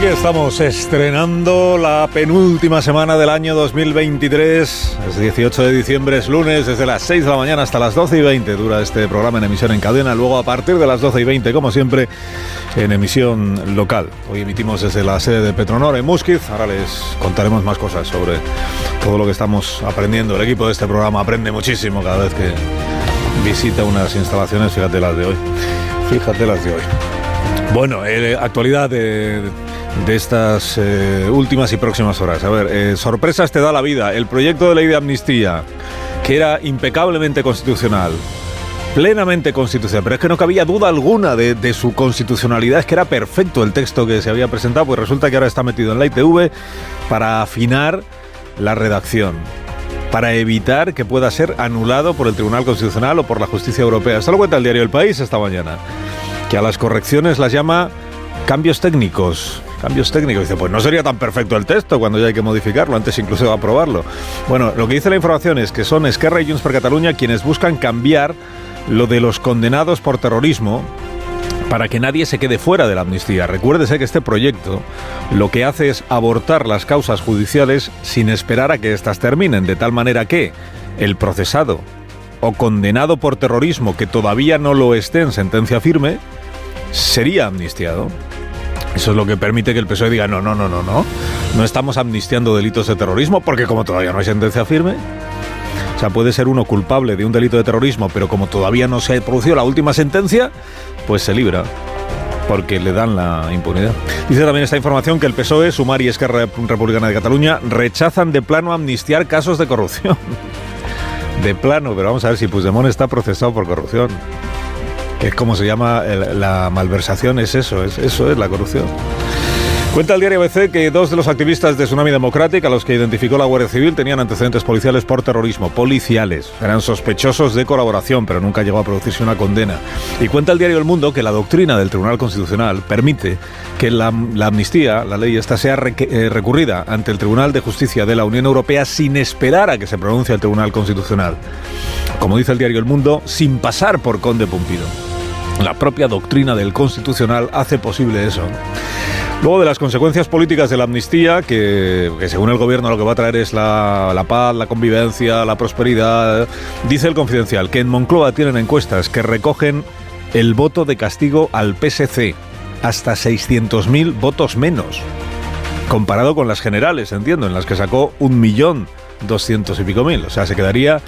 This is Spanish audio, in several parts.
Aquí estamos estrenando la penúltima semana del año 2023. Es 18 de diciembre, es lunes, desde las 6 de la mañana hasta las 12 y 20 dura este programa en emisión en cadena. Luego a partir de las 12 y 20, como siempre, en emisión local. Hoy emitimos desde la sede de Petronor en Musquiz. Ahora les contaremos más cosas sobre todo lo que estamos aprendiendo. El equipo de este programa aprende muchísimo cada vez que visita unas instalaciones. Fíjate las de hoy. Fíjate las de hoy. Bueno, eh, actualidad de, de estas eh, últimas y próximas horas. A ver, eh, sorpresas te da la vida. El proyecto de ley de amnistía, que era impecablemente constitucional, plenamente constitucional, pero es que no cabía duda alguna de, de, su constitucionalidad, es que era perfecto el texto que se había presentado, pues resulta que ahora está metido en la ITV para afinar la redacción para evitar que pueda ser anulado por el Tribunal Constitucional o por la Justicia Europea. Esto lo cuenta el diario El País esta mañana, que a las correcciones las llama cambios técnicos. Cambios técnicos. Dice, pues no sería tan perfecto el texto cuando ya hay que modificarlo, antes incluso de aprobarlo. Bueno, lo que dice la información es que son Esquerra y Junts per Cataluña quienes buscan cambiar lo de los condenados por terrorismo para que nadie se quede fuera de la amnistía. Recuérdese que este proyecto lo que hace es abortar las causas judiciales sin esperar a que éstas terminen, de tal manera que el procesado o condenado por terrorismo que todavía no lo esté en sentencia firme sería amnistiado. Eso es lo que permite que el PSOE diga, no, no, no, no, no, no estamos amnistiando delitos de terrorismo porque como todavía no hay sentencia firme, o sea, puede ser uno culpable de un delito de terrorismo, pero como todavía no se ha producido la última sentencia, pues se libra porque le dan la impunidad. Dice también esta información que el PSOE, Sumar y Esquerra Republicana de Cataluña rechazan de plano amnistiar casos de corrupción. De plano, pero vamos a ver si Puigdemont está procesado por corrupción. Que es como se llama la malversación, es eso, es, eso es la corrupción. Cuenta el diario ABC que dos de los activistas de Tsunami Democratic, a los que identificó la Guardia Civil, tenían antecedentes policiales por terrorismo. Policiales. Eran sospechosos de colaboración, pero nunca llegó a producirse una condena. Y cuenta el diario El Mundo que la doctrina del Tribunal Constitucional permite que la, amnistía, la ley esta, sea eh, recurrida ante el Tribunal de Justicia de la Unión Europea sin esperar a que se pronuncie el Tribunal Constitucional. Como dice el diario El Mundo, sin pasar por Conde Pumpido. La propia doctrina del Constitucional hace posible eso. Luego de las consecuencias políticas de la amnistía, que, que, según el gobierno lo que va a traer es la, la, paz, la convivencia, la prosperidad, dice el confidencial que en Moncloa tienen encuestas que recogen el voto de castigo al PSC, hasta 600.000 votos menos, comparado con las generales, entiendo, en las que sacó un millón doscientos y pico mil. O sea, se quedaría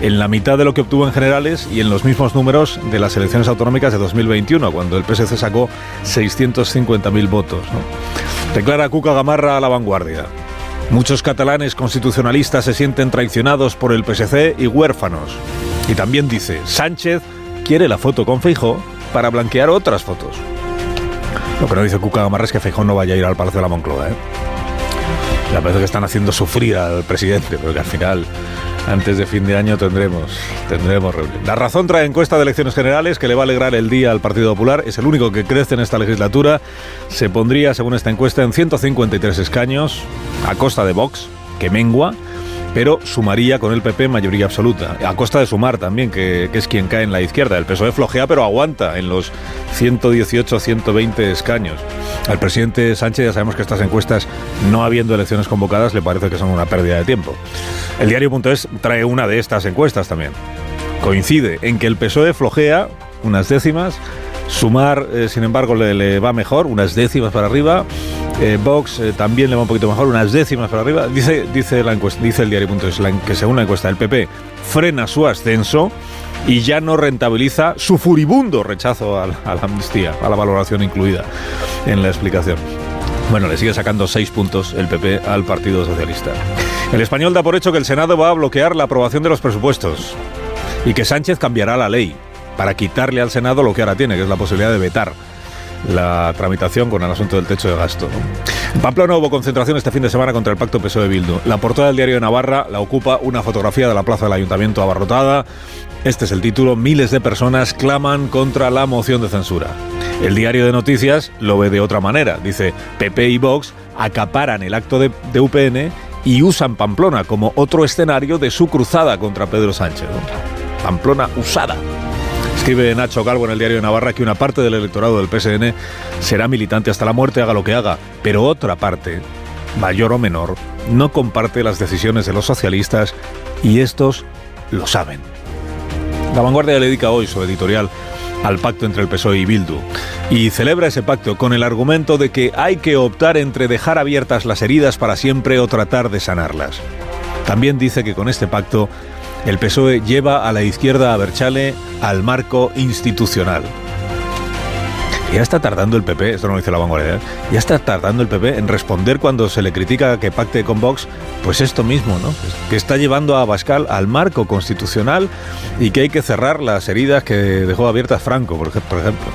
en la mitad de lo que obtuvo en generales y en los mismos números de las elecciones autonómicas de 2021, cuando el PSC sacó 650.000 votos. ¿no? Declara Cuca Gamarra a la vanguardia. Muchos catalanes constitucionalistas se sienten traicionados por el PSC y huérfanos. Y también dice, Sánchez quiere la foto con Feijó para blanquear otras fotos. Lo que no dice Cuca Gamarra es que Feijó no vaya a ir al Palacio de la Moncloa. ¿eh? Me parece que están haciendo sufrir al presidente, pero que al final antes de fin de año tendremos, tendremos reunión. La razón trae encuesta de elecciones generales que le va a alegrar el día al Partido Popular. Es el único que crece en esta legislatura. Se pondría, según esta encuesta, en 153 escaños a costa de Vox, que mengua pero sumaría con el PP mayoría absoluta, a costa de sumar también, que, es quien cae en la izquierda. El PSOE flojea, pero aguanta en los 118-120 escaños. Al presidente Sánchez ya sabemos que estas encuestas, no habiendo elecciones convocadas, le parece que son una pérdida de tiempo. El diario.es trae una de estas encuestas también. Coincide en que el PSOE flojea unas décimas, Sumar, eh, sin embargo, le, va mejor, unas décimas para arriba. Eh, Vox eh, también le va un poquito mejor, unas décimas para arriba. Dice, dice, la encuesta, dice el diario.es que según la encuesta del PP frena su ascenso y ya no rentabiliza su furibundo rechazo a a la amnistía, a la valoración incluida en la explicación. Bueno, le sigue sacando seis puntos el PP al Partido Socialista. El español da por hecho que el Senado va a bloquear la aprobación de los presupuestos y que Sánchez cambiará la ley para quitarle al Senado lo que ahora tiene, que es la posibilidad de vetar la tramitación con el asunto del techo de gasto. En Pamplona hubo concentración este fin de semana contra el pacto PSOE Bildu. La portada del diario de Navarra la ocupa una fotografía de la plaza del ayuntamiento abarrotada. Este es el título. Miles de personas claman contra la moción de censura. El diario de noticias lo ve de otra manera. Dice, PP y Vox acaparan el acto de, UPN y usan Pamplona como otro escenario de su cruzada contra Pedro Sánchez. Pamplona usada. Es Escribe Nacho Calvo en el diario de Navarra que una parte del electorado del PSN será militante hasta la muerte, haga lo que haga, pero otra parte, mayor o menor, no comparte las decisiones de los socialistas y estos lo saben. La vanguardia le dedica hoy su editorial al pacto entre el PSOE y Bildu y celebra ese pacto con el argumento de que hay que optar entre dejar abiertas las heridas para siempre o tratar de sanarlas. También dice que con este pacto el PSOE lleva a la izquierda a Berchale al marco institucional. Ya está tardando el PP, esto no lo dice la vanguardia, ¿eh? ya está tardando el PP en responder cuando se le critica que pacte con Vox, pues esto mismo, ¿no? Que está llevando a Bascal al marco constitucional y que hay que cerrar las heridas que dejó abiertas Franco, por ejemplo.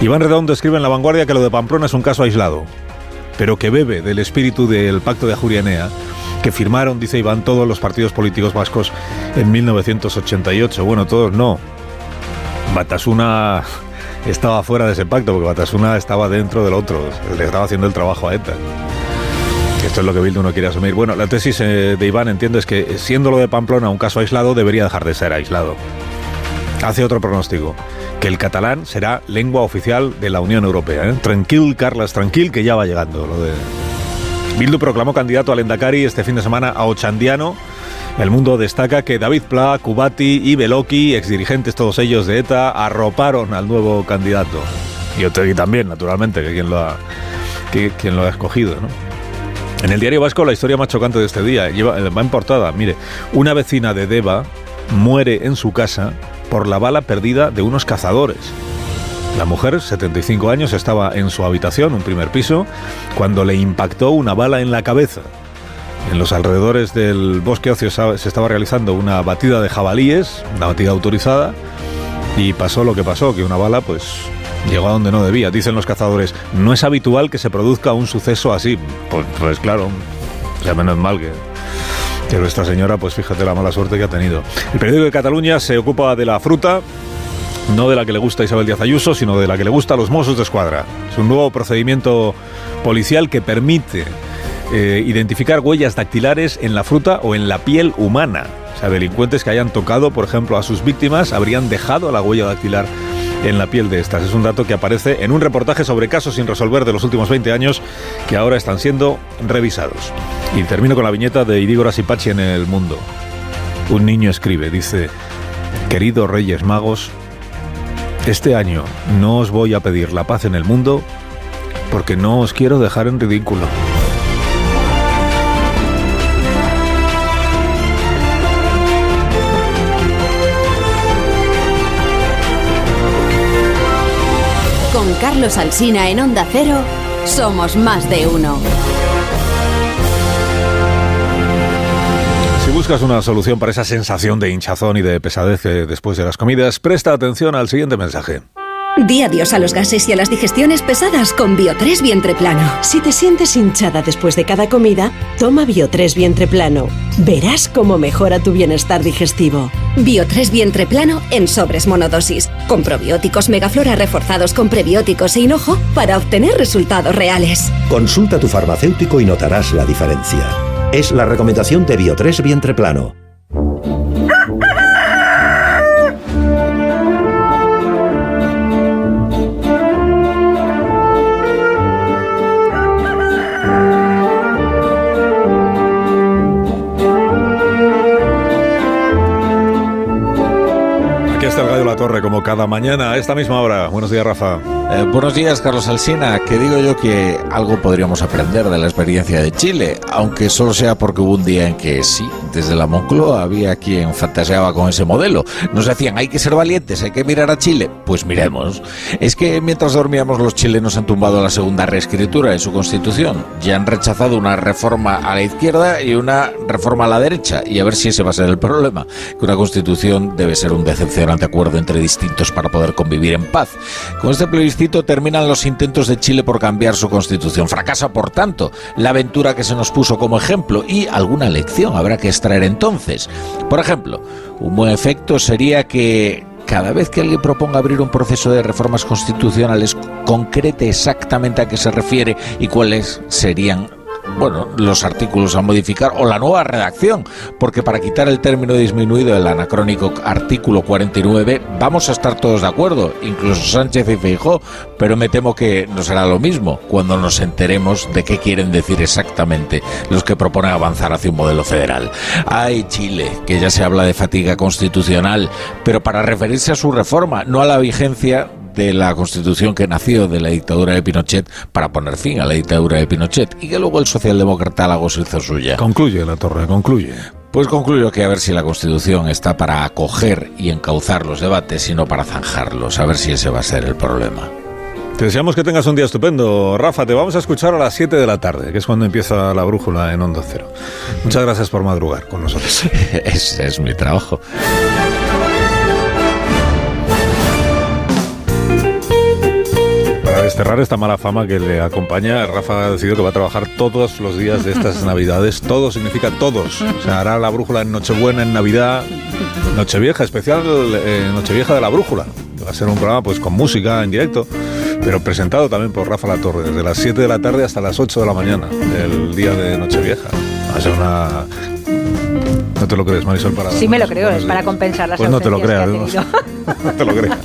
Iván Redondo escribe en La Vanguardia que lo de Pamplona es un caso aislado, pero que bebe del espíritu del pacto de Ajurianea que firmaron, dice Iván, todos los partidos políticos vascos en 1988. Bueno, todos no. Batasuna estaba fuera de ese pacto, porque Batasuna estaba dentro del otro, le estaba haciendo el trabajo a ETA. Esto es lo que Bildu no quiere asumir. Bueno, la tesis eh, de Iván entiende es que siendo lo de Pamplona un caso aislado, debería dejar de ser aislado. Hace otro pronóstico, que el catalán será lengua oficial de la Unión Europea. ¿eh? Tranquil, Carlas, tranquil, que ya va llegando Bildu proclamó candidato al Endacari este fin de semana a Ochandiano. El mundo destaca que David Pla, Kubati y Beloki, exdirigentes todos ellos de ETA, arroparon al nuevo candidato. Y Otegi también, naturalmente, que quien lo ha, quien lo ha escogido. En el diario vasco la historia más chocante de este día lleva, va en portada. Mire, una vecina de Deva muere en su casa por la bala perdida de unos cazadores. La mujer, 75 años, estaba en su habitación, un primer piso, cuando le impactó una bala en la cabeza. En los alrededores del bosque ocio se estaba realizando una batida de jabalíes, una batida autorizada, y pasó lo que pasó, que una bala pues llegó a donde no debía. Dicen los cazadores, no es habitual que se produzca un suceso así. Pues, pues claro, ya menos mal que, que nuestra señora, pues fíjate la mala suerte que ha tenido. El periódico de Cataluña se ocupa de la fruta, no de la que le gusta Isabel Díaz Ayuso, sino de la que le gusta a los Mossos de Escuadra. Es un nuevo procedimiento policial que permite eh, identificar huellas dactilares en la fruta o en la piel humana. O sea, delincuentes que hayan tocado, por ejemplo, a sus víctimas habrían dejado la huella dactilar en la piel de estas. Es un dato que aparece en un reportaje sobre casos sin resolver de los últimos 20 años que ahora están siendo revisados. Y termino con la viñeta de Idigo Rasipachi en El Mundo. Un niño escribe, dice, queridos Reyes Magos, este año no os voy a pedir la paz en el mundo porque no os quiero dejar en ridículo. Con Carlos Alsina en Onda Cero, somos más de uno. Buscas una solución para esa sensación de hinchazón y de pesadez después de las comidas, presta atención al siguiente mensaje. Di adiós a los gases y a las digestiones pesadas con Bio3 Vientre Plano. Si te sientes hinchada después de cada comida, toma Bio3 Vientre Plano. Verás cómo mejora tu bienestar digestivo. Bio3 Vientre Plano en sobres monodosis, con probióticos megaflora reforzados con prebióticos e hinojo para obtener resultados reales. Consulta a tu farmacéutico y notarás la diferencia. Es la recomendación de Bio3 Vientre Plano. La Torre, como cada mañana a esta misma hora. Buenos días, Rafa. Eh, buenos días, Carlos Alsina. Que digo yo que algo podríamos aprender de la experiencia de Chile, aunque solo sea porque hubo un día en que sí, desde la Moncloa había quien fantaseaba con ese modelo. Nos decían, hay que ser valientes, hay que mirar a Chile. Pues miremos. Es que mientras dormíamos los chilenos han tumbado la segunda reescritura de su constitución. Ya han rechazado una reforma a la izquierda y una reforma a la derecha. Y a ver si ese va a ser el problema. Que una constitución debe ser un decepcionante acuerdo entre distintos para poder convivir en paz. Con este plebiscito terminan los intentos de Chile por cambiar su constitución. Fracasa, por tanto, la aventura que se nos puso como ejemplo y alguna lección habrá que extraer entonces. Por ejemplo, un buen efecto sería que cada vez que alguien proponga abrir un proceso de reformas constitucionales, concrete exactamente a qué se refiere y cuáles serían bueno, los artículos a modificar o la nueva redacción, porque para quitar el término disminuido del anacrónico artículo 49 vamos a estar todos de acuerdo, incluso Sánchez y Feijó, pero me temo que no será lo mismo cuando nos enteremos de qué quieren decir exactamente los que proponen avanzar hacia un modelo federal. Hay Chile, que ya se habla de fatiga constitucional, pero para referirse a su reforma, no a la vigencia de la constitución que nació de la dictadura de Pinochet para poner fin a la dictadura de Pinochet y que luego el socialdemócrata Lagos hizo suya. Concluye la torre, concluye. Pues concluyo que a ver si la Constitución está para acoger y encauzar los debates y no para zanjarlos, a ver si ese va a ser el problema. Te deseamos que tengas un día estupendo. Rafa, te vamos a escuchar a las 7 de la tarde, que es cuando empieza la brújula en Onda Cero. Muchas gracias por madrugar con nosotros. Ese es mi trabajo. Desterrar esta mala fama que le acompaña, Rafa ha decidido que va a trabajar todos los días de estas Navidades. Todo significa todos. O sea, hará la brújula en Nochebuena, en Navidad, Nochevieja, especial eh, Nochevieja de la brújula. Va a ser un programa pues con música en directo, pero presentado también por Rafa La Torre, desde las 7 de la tarde hasta las 8 de la mañana del día de Nochevieja. Va a ser una no te lo crees, Marisol, para... Sí me lo creo, es para compensar las Pues no te lo creas, no, no te lo creas.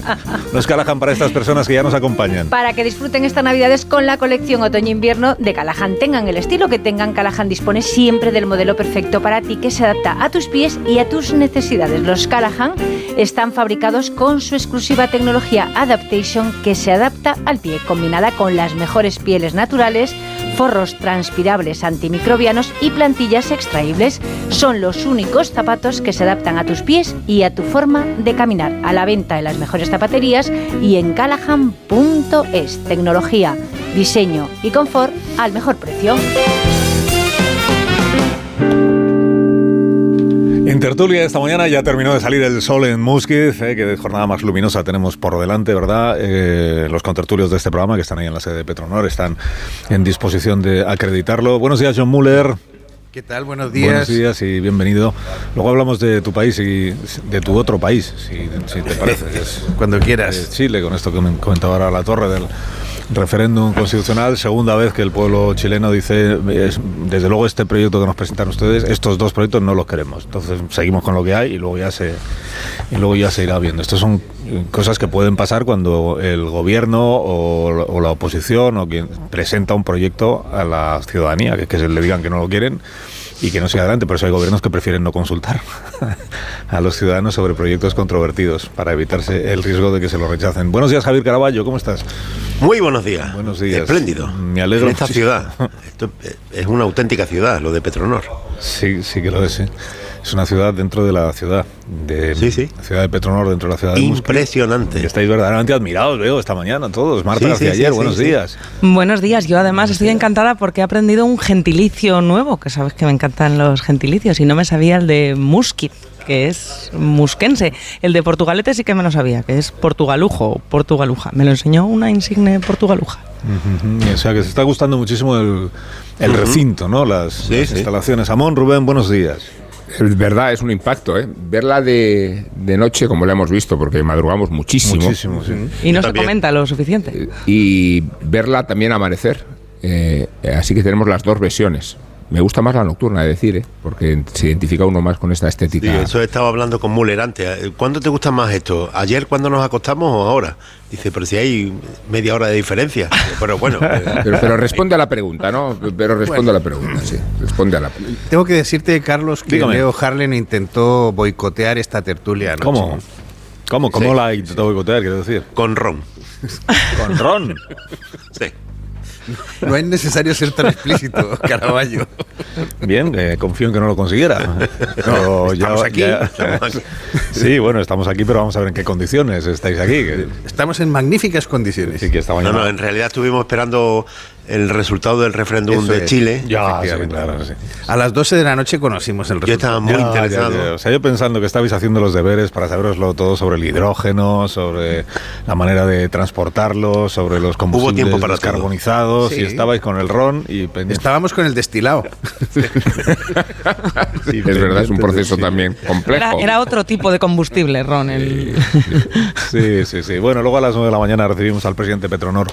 No es Callahan para estas personas que ya nos acompañan. Para que disfruten estas navidades con la colección otoño-invierno de Callahan. Tengan el estilo que tengan, Callahan dispone siempre del modelo perfecto para ti que se adapta a tus pies y a tus necesidades. Los Callahan están fabricados con su exclusiva tecnología Adaptation que se adapta al pie, combinada con las mejores pieles naturales, forros transpirables antimicrobianos y plantillas extraíbles. Son los únicos zapatos que se adaptan a tus pies y a tu forma de caminar. A la venta en las mejores zapaterías y en callahan.es. Tecnología, diseño y confort al mejor precio. En tertulia esta mañana ya terminó de salir el sol en Musquiz, eh, que jornada más luminosa tenemos por delante, ¿verdad? Eh, los contertulios de este programa, que están ahí en la sede de Petronor, están en disposición de acreditarlo. Buenos días, John Muller. ¿Qué tal? Buenos días. Buenos días y bienvenido. Luego hablamos de tu país y de tu otro país, si, si te parece. Cuando quieras. eh, Chile, con esto que me comentaba ahora la torre del referéndum constitucional, segunda vez que el pueblo chileno dice, es- desde luego este proyecto que nos presentan ustedes, estos dos proyectos no los queremos. Entonces seguimos con lo que hay y luego ya se y luego ya se irá viendo. Estas son cosas que pueden pasar cuando el gobierno o, o la oposición o quien presenta un proyecto a la ciudadanía, que, que se le digan que no lo quieren y que no siga adelante. Por eso hay gobiernos que prefieren no consultar a los ciudadanos sobre proyectos controvertidos para evitarse el riesgo de que se lo rechacen. Buenos días, Javier Caraballo, ¿cómo estás? Muy buenos días. Buenos días. Espléndido. Me alegro En esta muchísimo. ciudad. Esto es una auténtica ciudad, lo de Petronor. Sí, sí que lo es. sí. Es una ciudad dentro de la ciudad. De, Sí, sí. La ciudad de Petronor dentro de la ciudad de. Impresionante. Y estáis verdaderamente admirados, veo, esta mañana todos. Marta Sí, García ayer, sí, buenos sí. días. Buenos días, yo además estoy encantada porque he aprendido un gentilicio nuevo, que sabes que me encantan los gentilicios, y no me sabía el de Musquit, que es musquense. El de Portugalete sí que me lo sabía, que es portugalujo, o portugaluja. Me lo enseñó una insigne portugaluja. O sea que se está gustando muchísimo el, el recinto, ¿no? Las, Sí, las sí. instalaciones. Amón, Rubén, buenos días. Es verdad, es un impacto, ¿eh? Verla de, de noche, como la hemos visto, porque madrugamos muchísimo. Muchísimo, sí. Y no se también. comenta lo suficiente. Y verla también amanecer. Eh, así que tenemos las dos versiones. Me gusta más la nocturna, de decir, ¿eh? porque se identifica uno más con esta Sí, estética. eso estaba hablando con Müller antes. ¿Cuándo te gusta más esto? ¿Ayer cuando nos acostamos o ahora? Dice, pero si hay media hora de diferencia. Pero bueno, eh, Pero, pero responde a la pregunta, ¿no? Pero responde a la pregunta, sí. Responde a la Tengo que decirte, Carlos, que Dígame. Leo Harlen intentó boicotear esta tertulia anoche. ¿Cómo? ¿Cómo? ¿Cómo Sí. la intentó boicotear, quiero decir? con ron. Con Ron. Sí. No es necesario ser tan explícito, Caraballo. Bien, eh, confío en que no lo consiguiera. Pero ya- estamos aquí, ya- estamos aquí. Sí, bueno, estamos aquí, pero vamos a ver en qué condiciones estáis aquí. Estamos en magníficas condiciones. Sí, que esta No, no, en realidad estuvimos esperando el resultado del referéndum Eso de es. Chile. Ya, sí, Efectivamente. claro, sí. A las 12 de la noche conocimos el Yo resultado. estaba muy Ya, interesado. ya, ya. O sea, yo pensando que estabais haciendo los deberes para saberoslo todo sobre el hidrógeno, sobre la manera de transportarlo, sobre los combustibles tiempo para descarbonizados, Sí. y estabais con el ron y pendiente. Estábamos con el destilado. Sí, Es verdad, es un proceso también Era, complejo. era otro tipo de combustible, Ron. El... Sí, sí, sí. Bueno, luego a las 9 de la mañana recibimos al presidente Petronor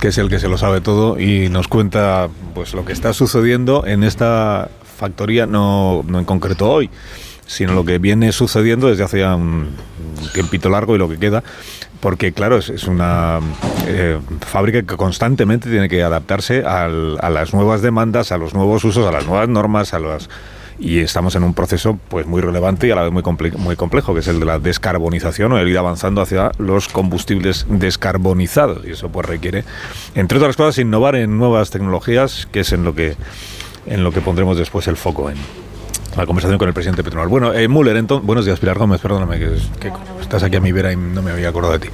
que es el que se lo sabe todo y nos cuenta pues lo que está sucediendo en esta factoría, no, no en concreto hoy, sino lo que viene sucediendo desde hace un tiempito largo y lo que queda, porque claro, es, una eh, fábrica que constantemente tiene que adaptarse a las nuevas demandas, a los nuevos usos, a las nuevas normas, a las y estamos en un proceso pues muy relevante y a la vez muy, comple- muy complejo, que es el de la descarbonización o el ir avanzando hacia los combustibles descarbonizados. Y eso pues requiere, entre otras cosas, innovar en nuevas tecnologías, que es en lo que en lo que pondremos después el foco en la conversación con el presidente Petronal. Bueno, eh, Müller, entonces, buenos días, Pilar Gómez, perdóname, que, que estás aquí a mi vera y no me había acordado de ti.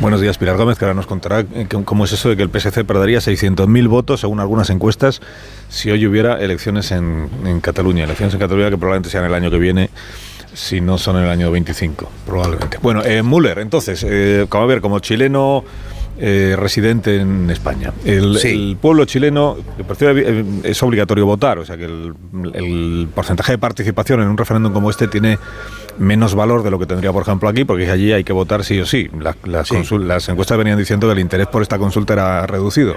Buenos días, Pilar Gómez, que ahora nos contará eh, cómo es eso de que el PSC perdería 600.000 votos, según algunas encuestas, si hoy hubiera elecciones en, en Cataluña. Elecciones en Cataluña que probablemente sean el año que viene, si no son el año 25, probablemente. Bueno, eh, Müller, entonces, eh, como a ver, como chileno eh, residente en España, el, Sí. el pueblo chileno eh, es obligatorio votar, o sea que el, el porcentaje de participación en un referéndum como este tiene menos valor de lo que tendría, por ejemplo, aquí, porque allí hay que votar sí o sí. La- las encuestas venían diciendo que el interés por esta consulta era reducido.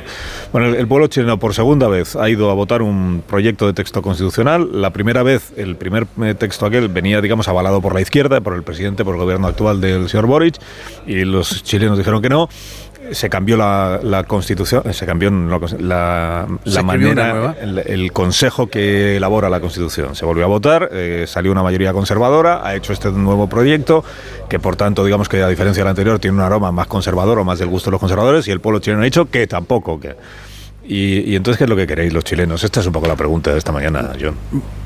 Bueno, el, el pueblo chileno por segunda vez ha ido a votar un proyecto de texto constitucional. La primera vez, el primer eh, texto aquel venía, digamos, avalado por la izquierda, por el presidente, por el gobierno actual del señor Boric, y los chilenos dijeron que no se cambió la, la constitución, se cambió la, la manera, el, el consejo que elabora la constitución. Se volvió a votar, eh, salió una mayoría conservadora, ha hecho este nuevo proyecto, que por tanto, digamos que a diferencia del anterior, tiene un aroma más conservador o más del gusto de los conservadores, y el pueblo chileno ha dicho que tampoco, que. Y, y entonces, ¿qué es lo que queréis los chilenos? Esta es un poco la pregunta de esta mañana, John.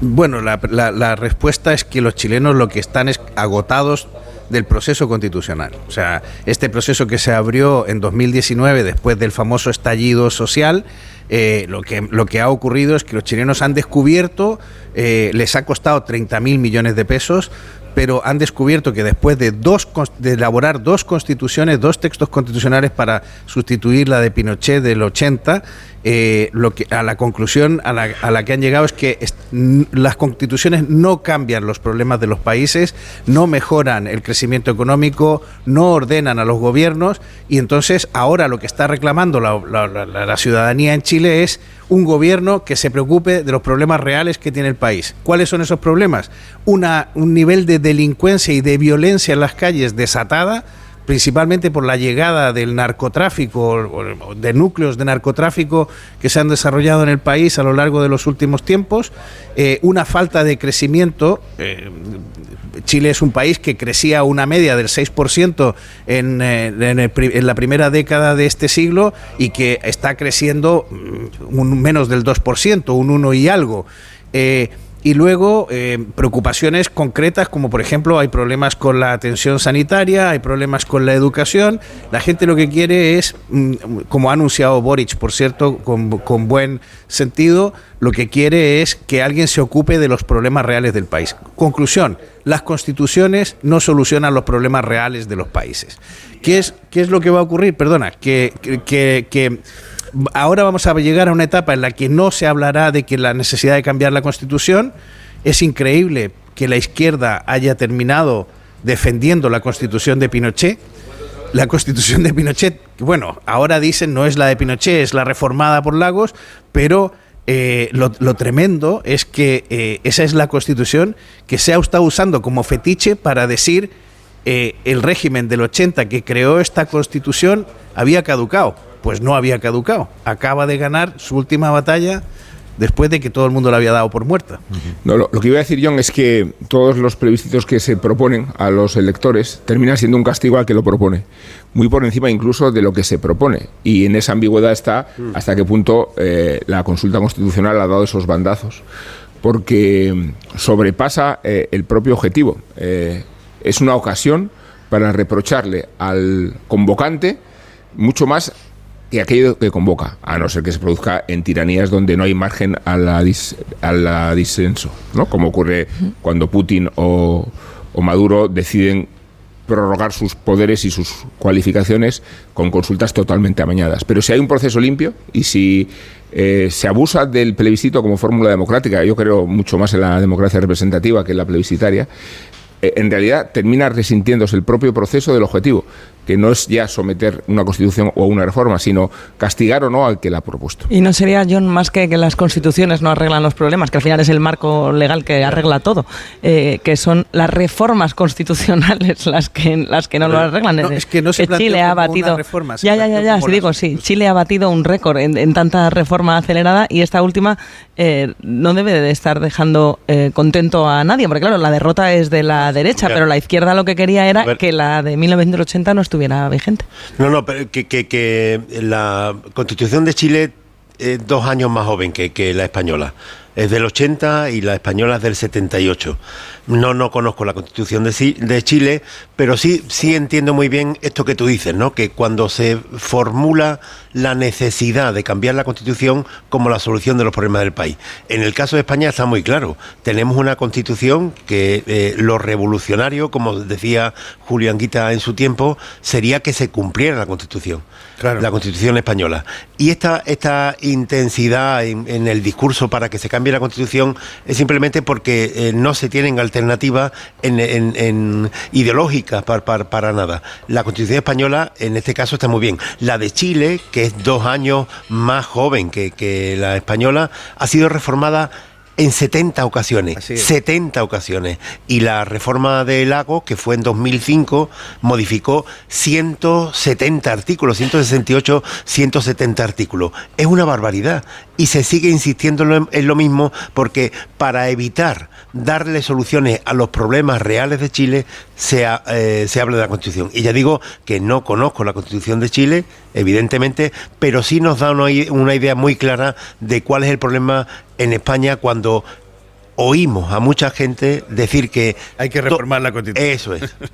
Bueno, la, la- la respuesta es que los chilenos lo que están es agotados del proceso constitucional. O sea, este proceso que se abrió en 2019 después del famoso estallido social, eh, lo, que, lo que ha ocurrido es que los chilenos han descubierto, eh, les ha costado 30 mil millones de pesos, pero han descubierto que después de, dos, de elaborar dos constituciones, dos textos constitucionales para sustituir la de Pinochet del 80, eh, lo que, a la conclusión a la, que han llegado es que las constituciones no cambian los problemas de los países, no mejoran el crecimiento económico, no ordenan a los gobiernos y entonces ahora lo que está reclamando la, ciudadanía en Chile es un gobierno que se preocupe de los problemas reales que tiene el país. ¿Cuáles son esos problemas? Un nivel de delincuencia y de violencia en las calles desatada, principalmente por la llegada del narcotráfico, de núcleos de narcotráfico que se han desarrollado en el país a lo largo de los últimos tiempos, eh, una falta de crecimiento. eh, Chile es un país que crecía una media del 6% en, eh, en, la primera década de este siglo y que está creciendo mm, un menos del 2%, un 1 y algo. Y luego eh, preocupaciones concretas como por ejemplo hay problemas con la atención sanitaria, hay problemas con la educación. La gente lo que quiere es, mm, como ha anunciado Boric, por cierto, con, con buen sentido, lo que quiere es que alguien se ocupe de los problemas reales del país. Conclusión, las constituciones no solucionan los problemas reales de los países. ¿Qué es, qué es lo que va a ocurrir? Perdona, que, que- ahora vamos a llegar a una etapa en la que no se hablará de que la necesidad de cambiar la constitución. Es increíble que la izquierda haya terminado defendiendo la constitución de Pinochet. La constitución de Pinochet, bueno, ahora dicen no es la de Pinochet, es la reformada por Lagos, pero eh, lo, lo tremendo es que eh, esa es la constitución que se ha estado usando como fetiche para decir eh, el régimen del 80 que creó esta constitución había caducado. Pues no había caducado. Acaba de ganar su última batalla después de que todo el mundo la había dado por muerta. No, lo, lo que iba a decir, John, es que todos los plebiscitos que se proponen a los electores terminan siendo un castigo al que lo propone, muy por encima incluso de lo que se propone. Y en esa ambigüedad está hasta qué punto eh, la consulta constitucional ha dado esos bandazos, porque sobrepasa eh, el propio objetivo. Eh, es una ocasión para reprocharle al convocante mucho más que aquello que convoca, a no ser que se produzca en tiranías donde no hay margen a la, dis- a la disenso, ¿no? como ocurre cuando Putin o, o Maduro deciden prorrogar sus poderes y sus cualificaciones con consultas totalmente amañadas. Pero si hay un proceso limpio y si eh, se abusa del plebiscito como fórmula democrática, yo creo mucho más en la democracia representativa que en la plebiscitaria, eh, en realidad termina resintiéndose el propio proceso del objetivo, que no es ya someter una constitución o una reforma, sino castigar o no al que la ha propuesto. Y no sería, John, más que que las constituciones no arreglan los problemas, que al final es el marco legal que arregla todo, eh, que son las reformas constitucionales las que las que no lo arreglan. No, es que no se planteó Chile ha batido. reforma, se ya, ya, ya, ya, la digo, sí. Chile ha batido un récord en, en tanta reforma acelerada y esta última eh, no debe de estar dejando eh, contento a nadie, porque claro, la derrota es de la derecha, Claro. pero la izquierda lo que quería era ver. que la de 1980 no estuviera vigente. No, no, pero que, que- que la constitución de Chile es dos años más joven que, que la española. Es del 80 y la española es del 78. No, no conozco la constitución de, Chile, pero sí, sí entiendo muy bien esto que tú dices, ¿no? Que cuando se formula la necesidad de cambiar la constitución como la solución de los problemas del país. En el caso de España está muy claro. Tenemos una constitución que eh, lo revolucionario, como decía Julio Anguita en su tiempo, sería que se cumpliera la constitución. La constitución española. Y esta, esta intensidad en, en el discurso para que se cambie la constitución es simplemente porque eh, no se tienen alternativas en, en- ideológicas para nada. La constitución española en este caso está muy bien. La de Chile, que es dos años más joven que, que la española, ha sido reformada en 70 ocasiones, 70 ocasiones. Y la reforma de Lagos, que fue en 2005, modificó 170 artículos, 168, 170 artículos. Es una barbaridad. Y se sigue insistiendo en lo, en lo mismo porque para evitar darle soluciones a los problemas reales de Chile, se, ha- eh, se habla de la Constitución. Y ya digo que no conozco la Constitución de Chile, evidentemente, pero sí nos da una, idea muy clara de cuál es el problema en España cuando oímos a mucha gente decir que hay que reformar la Constitución. Eso es.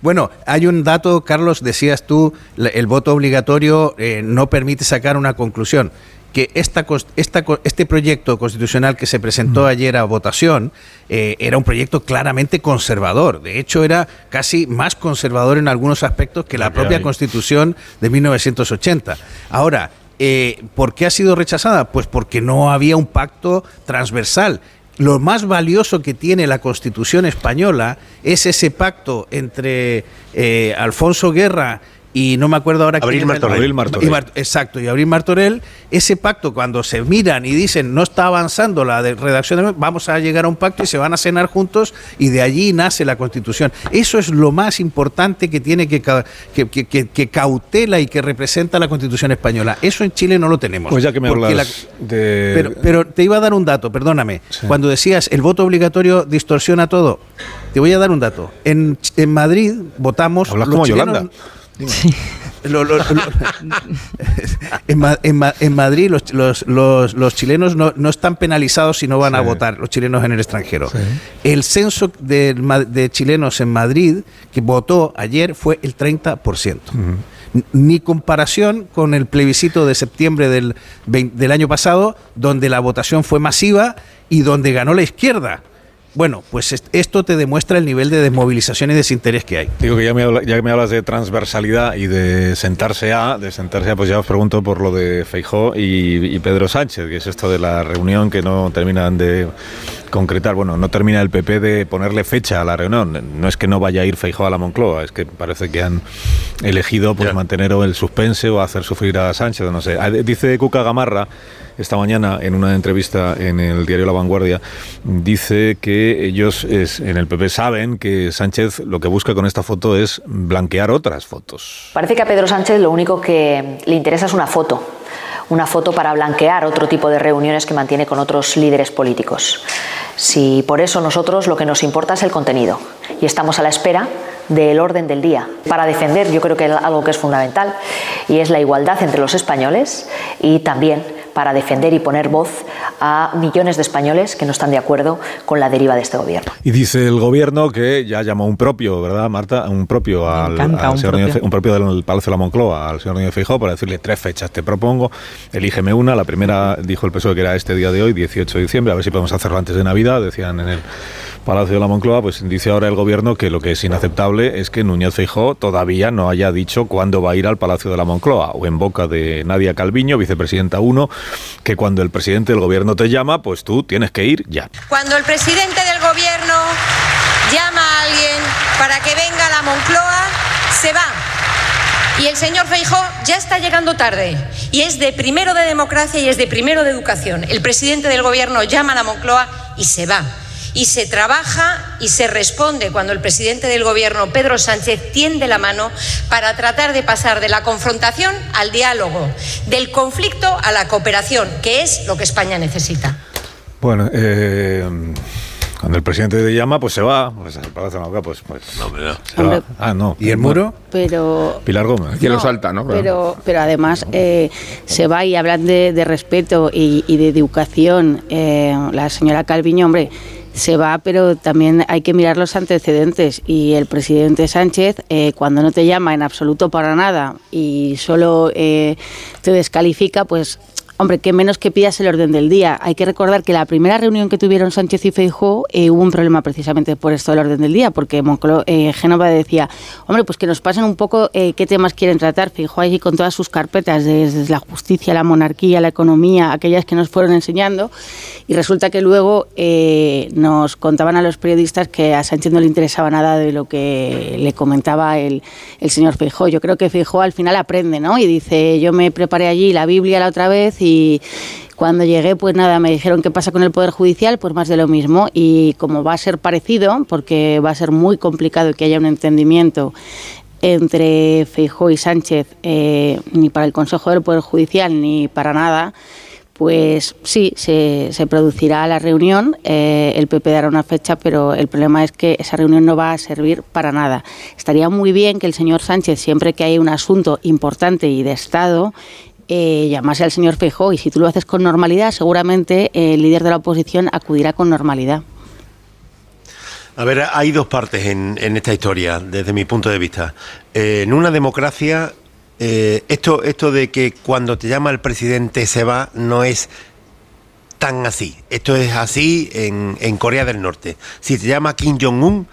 Bueno, hay un dato, Carlos, decías tú, el voto obligatorio eh, no permite sacar una conclusión. Que esta, esta, este proyecto constitucional que se presentó ayer a votación eh, era un proyecto claramente conservador. De hecho, era casi más conservador en algunos aspectos que la propia. Constitución de 1980. Ahora, eh, ¿por qué ha sido rechazada? Pues porque no había un pacto transversal. Lo más valioso que tiene la Constitución española es ese pacto entre eh, Alfonso Guerra y no me acuerdo ahora Abril quién era el- Martorell. Abril Martorell. y exacto, y Abril Martorell, ese pacto cuando se miran y dicen no está avanzando la de redacción, de- vamos a llegar a un pacto y se van a cenar juntos y de allí nace la Constitución. Eso es lo más importante que tiene que, ca- que, que- que- que cautela y que representa la Constitución española. Eso en Chile no lo tenemos. Pues ya que me hablas de... pero, pero te iba a dar un dato, perdóname. Cuando decías el voto obligatorio distorsiona todo, te voy a dar un dato. En, en Madrid votamos. Hablas los como chilenos- Yolanda. Lo- lo- lo- en, Ma- en Ma- en Madrid los, los- los- los chilenos no, no están penalizados si no van a votar, los chilenos en el extranjero. El censo de, chilenos en Madrid que votó ayer fue el 30%. N- Ni comparación con el plebiscito de septiembre del año pasado, donde la votación fue masiva y donde ganó la izquierda. Bueno, pues est- esto te demuestra el nivel de desmovilización y desinterés que hay. Digo que ya, me habla- ya que me hablas de transversalidad y de sentarse a, de sentarse a, pues ya os pregunto por lo de Feijó y, y Pedro Sánchez, que es esto de la reunión que no terminan de concretar. Bueno, no termina el PP de ponerle fecha a la reunión. No es que no vaya a ir Feijó a la Moncloa, es que parece que han elegido pues mantener o el suspense o hacer sufrir a Sánchez, no sé. Dice Cuca Gamarra esta mañana en una entrevista en el diario La Vanguardia, dice que ellos es- en el PP saben que Sánchez lo que busca con esta foto es blanquear otras fotos. Parece que a Pedro Sánchez lo único que le interesa es una foto, una foto para blanquear otro tipo de reuniones que mantiene con otros líderes políticos. Si por eso nosotros lo que nos importa es el contenido y estamos a la espera del orden del día para defender yo creo que algo que es fundamental y es la igualdad entre los españoles y también para defender y poner voz a millones de españoles que no están de acuerdo con la deriva de este gobierno. Y dice el gobierno que ya llamó un propio, ¿verdad, Marta? Un propio al, encanta, al un señor Núñez propio. Fe- un propio del Palacio de la Moncloa, al señor Núñez Feijóo, para decirle tres fechas te propongo, elígeme una. La primera dijo el PSOE que era este día de hoy, 18 de diciembre, a ver si podemos hacerlo antes de Navidad, decían en el Palacio de la Moncloa. Pues dice ahora el gobierno que lo que es inaceptable es que Núñez Feijóo todavía no haya dicho cuándo va a ir al Palacio de la Moncloa, o en boca de Nadia Calviño, vicepresidenta 1, que cuando el presidente del gobierno te llama, pues tú tienes que ir ya. Cuando el presidente del gobierno llama a alguien para que venga a la Moncloa, se va. Y el señor Feijó ya está llegando tarde. Y es de primero de democracia y es de primero de educación. El presidente del gobierno llama a la Moncloa y se va. Y se trabaja y se responde cuando el presidente del gobierno, Pedro Sánchez, tiende la mano para tratar de pasar de la confrontación al diálogo, del conflicto a la cooperación, que es lo que España necesita. Bueno, eh, cuando el presidente te llama, pues se va. Pues al Palacio de la pues, pues No, hombre, no. se va. Ah, no. ¿Y el muro? Pero Pilar Gómez. Aquí lo salta, ¿no? pero, pero además eh, se va y hablan de, de respeto y, y de educación. Eh, la señora Calviño, hombre, se va, pero también hay que mirar los antecedentes. Y el presidente Sánchez, eh, cuando no te llama en absoluto para nada y solo eh, te descalifica, pues Hombre, que menos que pidas el orden del día. Hay que recordar que la primera reunión que tuvieron Sánchez y Feijóo eh, hubo un problema precisamente por esto del orden del día, porque Monclo, eh, Génova decía, hombre, pues que nos pasen un poco eh, qué temas quieren tratar. Feijóo allí con todas sus carpetas, desde la justicia, la monarquía, la economía, aquellas que nos fueron enseñando, y resulta que luego eh, nos contaban a los periodistas que a Sánchez no le interesaba nada de lo que le comentaba el, el señor Feijóo. Yo creo que Feijóo al final aprende, ¿no? Y dice, yo me preparé allí la Biblia la otra vez y cuando llegué, pues nada, me dijeron qué pasa con el Poder Judicial, pues más de lo mismo. Y como va a ser parecido, porque va a ser muy complicado que haya un entendimiento entre Feijóo y Sánchez, eh, ni para el Consejo del Poder Judicial, ni para nada, pues sí, se, se producirá la reunión, eh, el PP dará una fecha, pero el problema es que esa reunión no va a servir para nada. Estaría muy bien que el señor Sánchez, siempre que hay un asunto importante y de Estado, eh, llamase al señor Feijóo y si tú lo haces con normalidad, seguramente el líder de la oposición acudirá con normalidad. A ver, hay dos partes en, en esta historia, desde mi punto de vista. Eh, en una democracia, eh, esto, esto de que cuando te llama el presidente se va, no es tan así. Esto es así en, en Corea del Norte. Si te llama Kim Jong-un,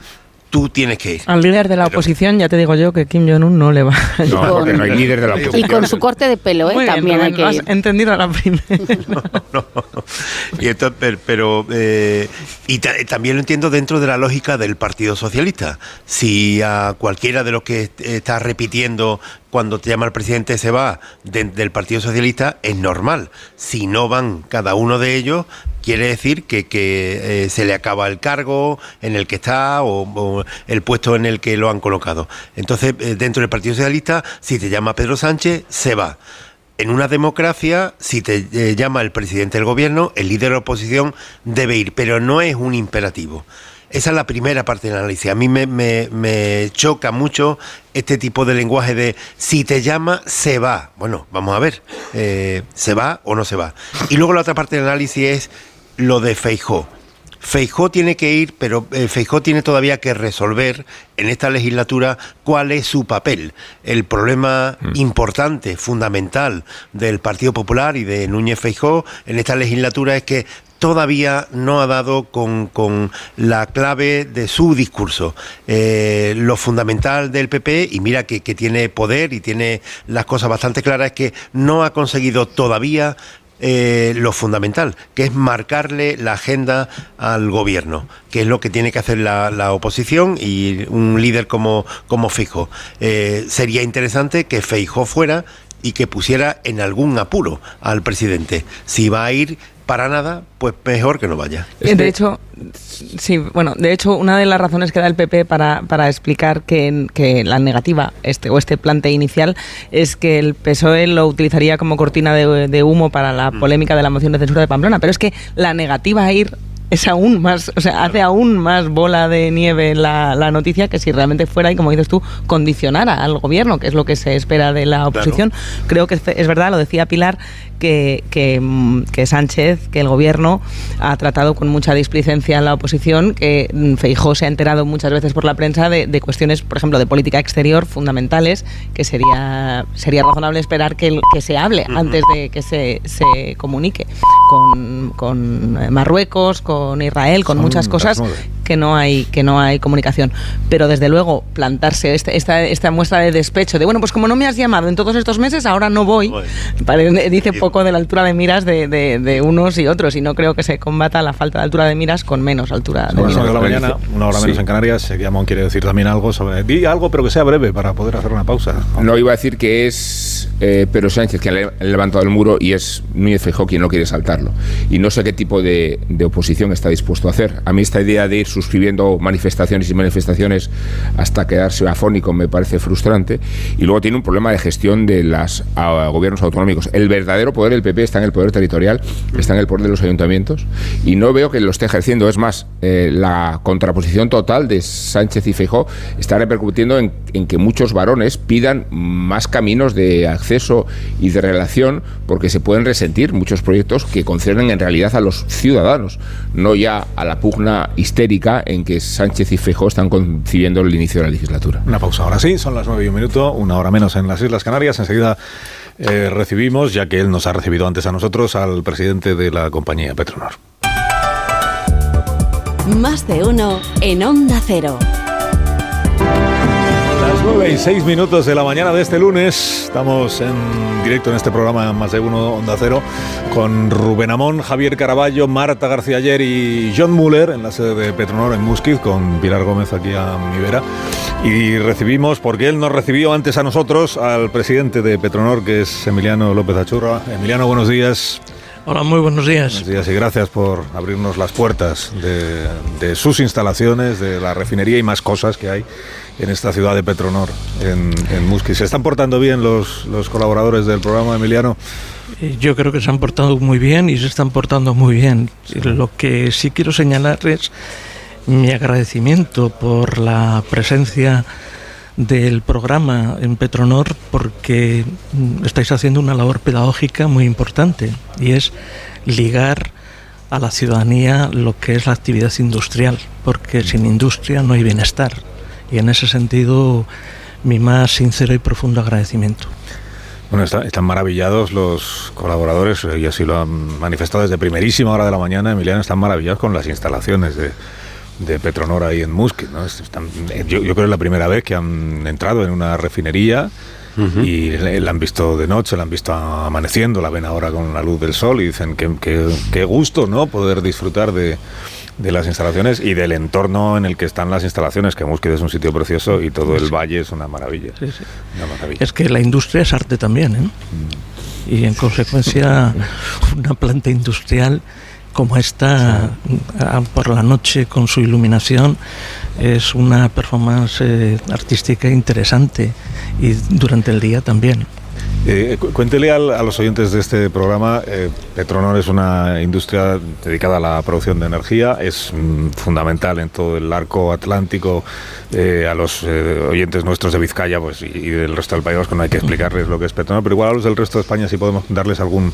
tú tienes que ir. Al líder de la oposición, ya te digo yo que Kim Jong-un no le va. No, porque no hay líder de la oposición. Y con su corte de pelo, ¿eh? Muy bien, también hay que lo has ir. entendido a la primera. Y esto, per- pero eh, y ta- también lo entiendo dentro de la lógica del Partido Socialista. Si a cualquiera de los que est- está repitiendo cuando te llama el presidente se va de- del Partido Socialista es normal. Si no van cada uno de ellos quiere decir que, que, eh, se le acaba el cargo en el que está o, el puesto en el que lo han colocado. Entonces, eh, dentro del Partido Socialista, si te llama Pedro Sánchez, se va. En una democracia, si te eh, llama el presidente del gobierno, el líder de la oposición debe ir, pero no es un imperativo. Esa es la primera parte del análisis. A mí me, me- me choca mucho este tipo de lenguaje de si te llama, se va. Bueno, vamos a ver, eh, ¿se va o no se va? Y luego la otra parte del análisis es lo de Feijó. Feijó tiene que ir, pero eh, Feijó tiene todavía que resolver en esta legislatura cuál es su papel. El problema importante, fundamental del Partido Popular y de Núñez Feijó en esta legislatura es que todavía no ha dado con, con la clave de su discurso. Eh, lo fundamental del PP, y mira que, que tiene poder y tiene las cosas bastante claras, es que no ha conseguido todavía eh, lo fundamental, que es marcarle la agenda al gobierno, que es lo que tiene que hacer la, la oposición y un líder como, como Fijo. Eh, sería interesante que Feijó fuera y que pusiera en algún apuro al presidente. Si va a ir para nada, pues mejor que no vaya. De hecho, sí, bueno, de hecho, una de las razones que da el PP para, para explicar que, que la negativa este o este plante inicial es que el PSOE lo utilizaría como cortina de, de humo para la polémica de la moción de censura de Pamplona. Pero es que la negativa a ir es aún más, o sea, hace aún más bola de nieve la, la noticia que si realmente fuera y, como dices tú, condicionara al gobierno, que es lo que se espera de la oposición. Creo que es, es verdad, lo decía Pilar, que, que, mm, que Sánchez, que el gobierno ha tratado con mucha displicencia a la oposición, que mm, Feijó se ha enterado muchas veces por la prensa de, de cuestiones, por ejemplo, de política exterior fundamentales, que sería, sería razonable esperar que, que se hable antes de que se, se comunique con, con eh, Marruecos, con Israel, con Son muchas cosas que no hay que no hay comunicación. Pero desde luego plantarse este, esta, esta muestra de despecho de bueno pues como no me has llamado en todos estos meses ahora no voy. dice poco de la altura de miras de, de, unos y otros y no creo que se combata la falta de altura de miras con menos altura de miras. de la mañana, una hora menos en Canarias. Seguiamón quiere decir también algo sobre. Di algo, pero que sea breve para poder hacer una pausa. No iba a decir que es eh, Pedro Sánchez que ha levantado el muro y es Núñez Feijóo quien no quiere saltarlo. Y no sé qué tipo de, oposición está dispuesto a hacer. A mí esta idea de ir suscribiendo manifestaciones y manifestaciones hasta quedarse afónico me parece frustrante. Y luego tiene un problema de gestión de los gobiernos autonómicos. El verdadero poder del PP está en el poder territorial, está en el poder de los ayuntamientos y no veo que lo esté ejerciendo. Es más, eh, la contraposición total de Sánchez y Feijóo está repercutiendo en, en que muchos varones pidan más caminos de acceso y de relación porque se pueden resentir muchos proyectos que conciernen en realidad a los ciudadanos, no ya a la pugna histérica en que Sánchez y Feijóo están concibiendo el inicio de la legislatura. Una pausa ahora sí, son las nueve y un minuto, una hora menos en las Islas Canarias. Enseguida eh, recibimos, ya que él nos ha recibido antes a nosotros, al presidente de la compañía Petronor. Más de uno en Onda Cero. 9 y 6 minutos de la mañana de este lunes. Estamos en directo en este programa Más de Uno Onda Cero con Rubén Amón, Javier Caraballo, Marta García Ayer y John Muller en la sede de Petronor en Musquiz con Pilar Gómez aquí a mi vera. Y recibimos, porque él nos recibió antes a nosotros, al presidente de Petronor que es Emiliano López Achurra. Emiliano, buenos días. Hola, muy buenos días. Buenos días y gracias por abrirnos las puertas de, de sus instalaciones, de la refinería y más cosas que hay en esta ciudad de Petronor, en, en ¿Se están portando bien los, colaboradores del programa, Emiliano? Eh, yo creo que se han portado muy bien y se están portando muy bien. Lo que sí quiero señalar es mi agradecimiento por la presencia del programa en Petronor porque estáis haciendo una labor pedagógica muy importante y es ligar a la ciudadanía lo que es la actividad industrial, porque sin industria no hay bienestar y en ese sentido mi más sincero y profundo agradecimiento. Bueno, están maravillados los colaboradores, y así lo han manifestado desde primerísima hora de la mañana, Emiliano, están maravillados con las instalaciones de, de Petronor ahí en Musquit. yo, creo que es la primera vez que han entrado en una refinería y la han visto de noche, la han visto amaneciendo, la ven ahora con la luz del sol y dicen que, que gusto ¿no? poder disfrutar de de las instalaciones y del entorno en el que están las instalaciones, que Musquid es un sitio precioso y todo el valle es una maravilla, Es que la industria es arte también, ¿eh? Mm. Y en consecuencia, una planta industrial como esta por la noche con su iluminación es una performance eh, artística interesante y durante el día también. Eh, cuéntele a los oyentes de este programa, eh, Petronor es una industria dedicada a la producción de energía, es mm, fundamental en todo el arco atlántico, eh, a los oyentes nuestros de Vizcaya pues, y, del resto del país que no hay que explicarles lo que es Petronor, pero igual a los del resto de España sí podemos darles algún,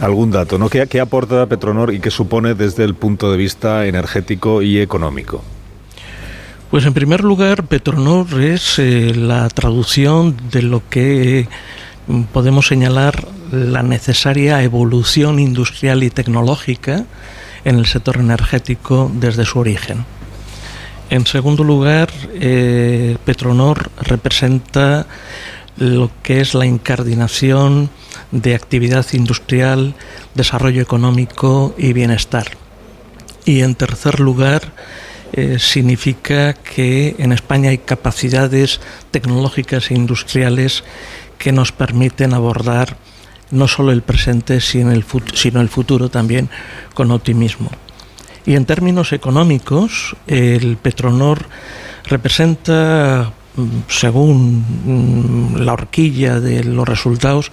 algún dato. ¿no? ¿Qué, ¿Qué aporta Petronor y qué supone desde el punto de vista energético y económico? Pues en primer lugar, Petronor es la traducción de lo que podemos señalar la necesaria evolución industrial y tecnológica en el sector energético desde su origen. En segundo lugar, eh, Petronor representa lo que es la incardinación de actividad industrial, desarrollo económico y bienestar. Y en tercer lugar, eh, significa que en España hay capacidades tecnológicas e industriales que nos permiten abordar no solo el presente, sino el, futuro también con optimismo. Y en términos económicos, el Petronor representa, mm, según mm, la horquilla de los resultados,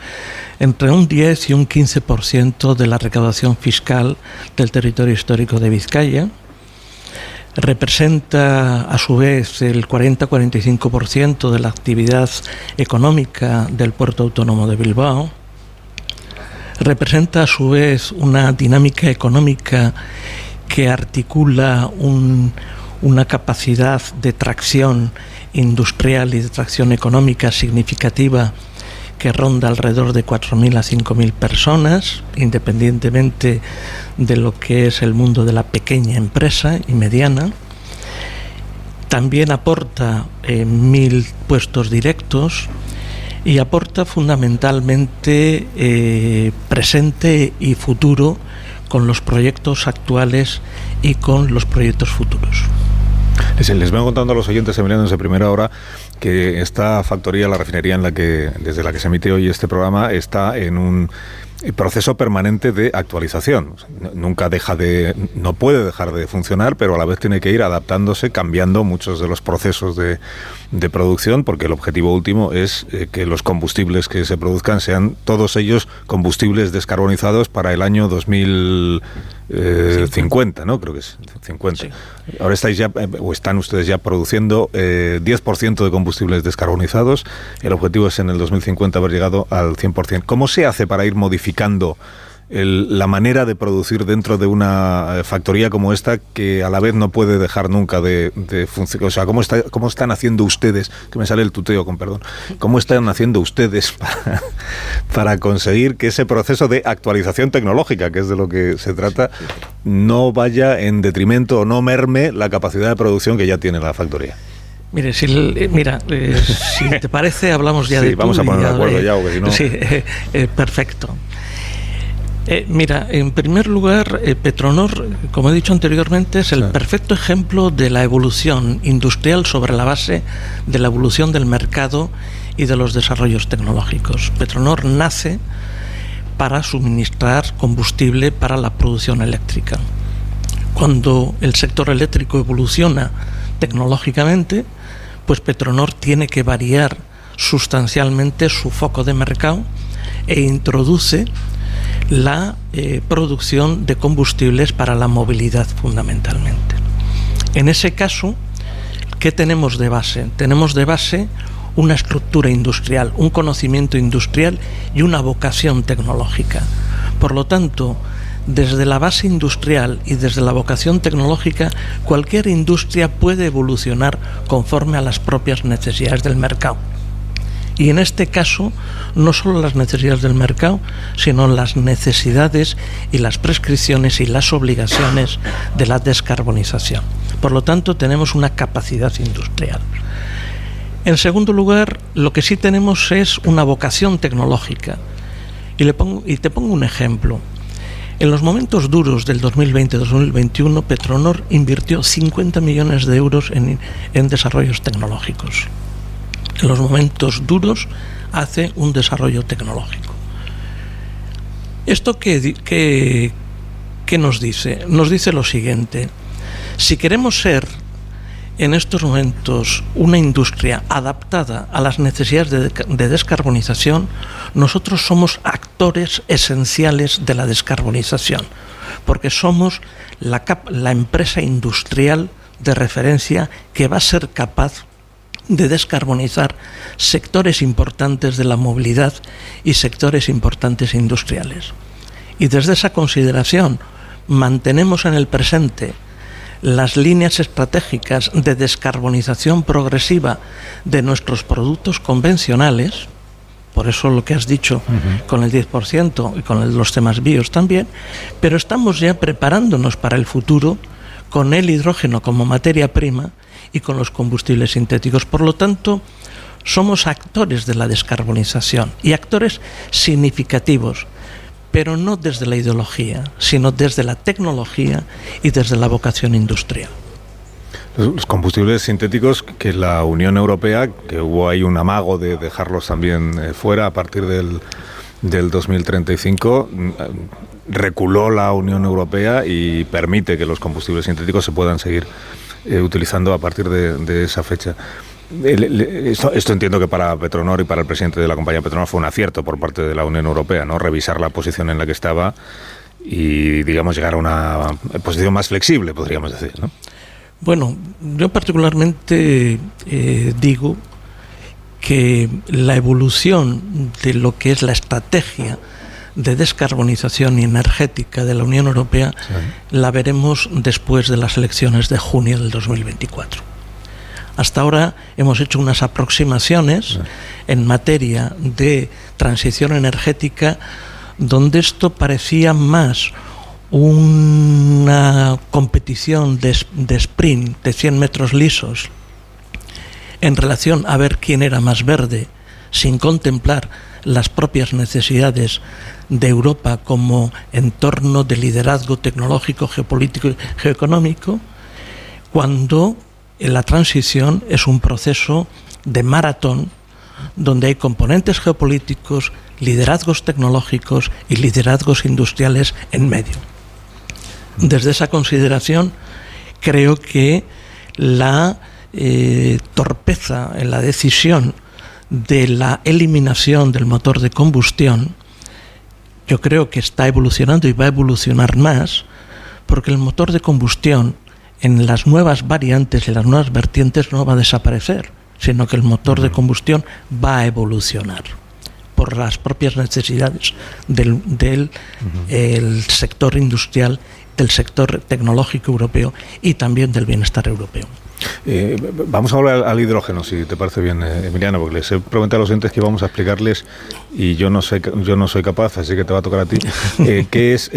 entre un 10 y un 15% de la recaudación fiscal del territorio histórico de Vizcaya, representa a su vez el 40-45% de la actividad económica del puerto autónomo de Bilbao, representa a su vez una dinámica económica que articula una capacidad de tracción industrial y de tracción económica significativa que ronda alrededor de 4.000 a 5.000 personas, independientemente de lo que es el mundo de la pequeña empresa y mediana. también aporta eh, mil puestos directos y aporta fundamentalmente eh, presente y futuro con los proyectos actuales y con los proyectos futuros. Les, vengo contando a los oyentes emilianos de primera hora que esta factoría, la refinería en la que desde la que se emite hoy este programa, está en un proceso permanente de actualización. Nunca deja de, no puede dejar de funcionar, pero a la vez tiene que ir adaptándose, cambiando muchos de los procesos de, producción, porque el objetivo último es eh, que los combustibles que se produzcan sean todos ellos combustibles descarbonizados para el año 2050, ¿no? Creo que es 50. Ahora estáis ya, eh, o están ustedes ya produciendo eh, 10% de combustibles descarbonizados. El objetivo es en el 2050 haber llegado al 100%. ¿Cómo se hace para ir modificando el, la manera de producir dentro de una eh, factoría como esta que a la vez no puede dejar nunca de, de funcionar. O sea, ¿cómo, está, ¿cómo están haciendo ustedes, que me sale el tuteo con perdón, cómo están haciendo ustedes para, para conseguir que ese proceso de actualización tecnológica, que es de lo que se trata, no vaya en detrimento o no merme la capacidad de producción que ya tiene la factoría? Mire, si, eh, mira, eh, si te parece, hablamos ya Sí, de vamos tú a poner de acuerdo ya, porque si no- Sí, eh, perfecto. Eh, mira, en primer lugar, eh, Petronor, como he dicho anteriormente, es el perfecto ejemplo de la evolución industrial sobre la base de la evolución del mercado y de los desarrollos tecnológicos. Petronor nace para suministrar combustible para la producción eléctrica. Cuando el sector eléctrico evoluciona tecnológicamente, pues Petronor tiene que variar sustancialmente su foco de mercado e introduce la eh, producción de combustibles para la movilidad fundamentalmente. En ese caso, ¿qué tenemos de base? Tenemos de base una estructura industrial, un conocimiento industrial y una vocación tecnológica. Por lo tanto, desde la base industrial y desde la vocación tecnológica, cualquier industria puede evolucionar conforme a las propias necesidades del mercado. Y en este caso, no solo las necesidades del mercado, sino las necesidades y las prescripciones y las obligaciones de la descarbonización. Por lo tanto, tenemos una capacidad industrial. En segundo lugar, lo que sí tenemos es una vocación tecnológica. Y, le pongo, y te pongo un ejemplo. En los momentos duros del 2020-2021, Petronor invirtió 50 millones de euros en, en desarrollos tecnológicos. En los momentos duros hace un desarrollo tecnológico. ¿Esto qué, qué- qué nos dice? Nos dice lo siguiente. Si queremos ser en estos momentos una industria adaptada a las necesidades de, descarbonización, nosotros somos actores esenciales de la descarbonización, porque somos la, la empresa industrial de referencia que va a ser capaz de descarbonizar sectores importantes de la movilidad y sectores importantes industriales. Y desde esa consideración mantenemos en el presente las líneas estratégicas de descarbonización progresiva de nuestros productos convencionales, por eso lo que has dicho con el 10% y con el- los temas bios también, pero estamos ya preparándonos para el futuro con el hidrógeno como materia prima y con los combustibles sintéticos. Por lo tanto, somos actores de la descarbonización y actores significativos, pero no desde la ideología, sino desde la tecnología y desde la vocación industrial. Los combustibles sintéticos que la Unión Europea, que hubo ahí un amago de dejarlos también eh, fuera a partir del, del 2035, mm, reculó la Unión Europea y permite que los combustibles sintéticos se puedan seguir eh, utilizando a partir de, esa fecha. Esto entiendo que para Petronor y para el presidente de la compañía Petronor fue un acierto por parte de la Unión Europea, ¿no? Revisar la posición en la que estaba y, digamos, llegar a una posición más flexible, podríamos decir, ¿no? Bueno, yo particularmente eh, digo que la evolución de lo que es la estrategia de descarbonización energética de la Unión Europea la veremos después de las elecciones de junio del 2024. Hasta ahora hemos hecho unas aproximaciones en materia de transición energética donde esto parecía más una competición de, de sprint de 100 metros lisos en relación a ver quién era más verde, sin contemplar las propias necesidades de Europa como entorno de liderazgo tecnológico, geopolítico y geoeconómico, cuando la transición es un proceso de maratón donde hay componentes geopolíticos, liderazgos tecnológicos y liderazgos industriales en medio. Desde esa consideración, creo que la eh, torpeza en la decisión de la eliminación del motor de combustión, yo creo que está evolucionando y va a evolucionar más, porque el motor de combustión en las nuevas variantes y las nuevas vertientes no va a desaparecer, sino que el motor de combustión va a evolucionar por las propias necesidades del, del el sector industrial, del sector tecnológico europeo y también del bienestar europeo. Eh, vamos a hablar al hidrógeno, si te parece bien, eh, Emiliano, porque les he prometido a los oyentes que vamos a explicarles, y yo no, sé, yo no soy capaz, así que te va a tocar a ti, eh, qué es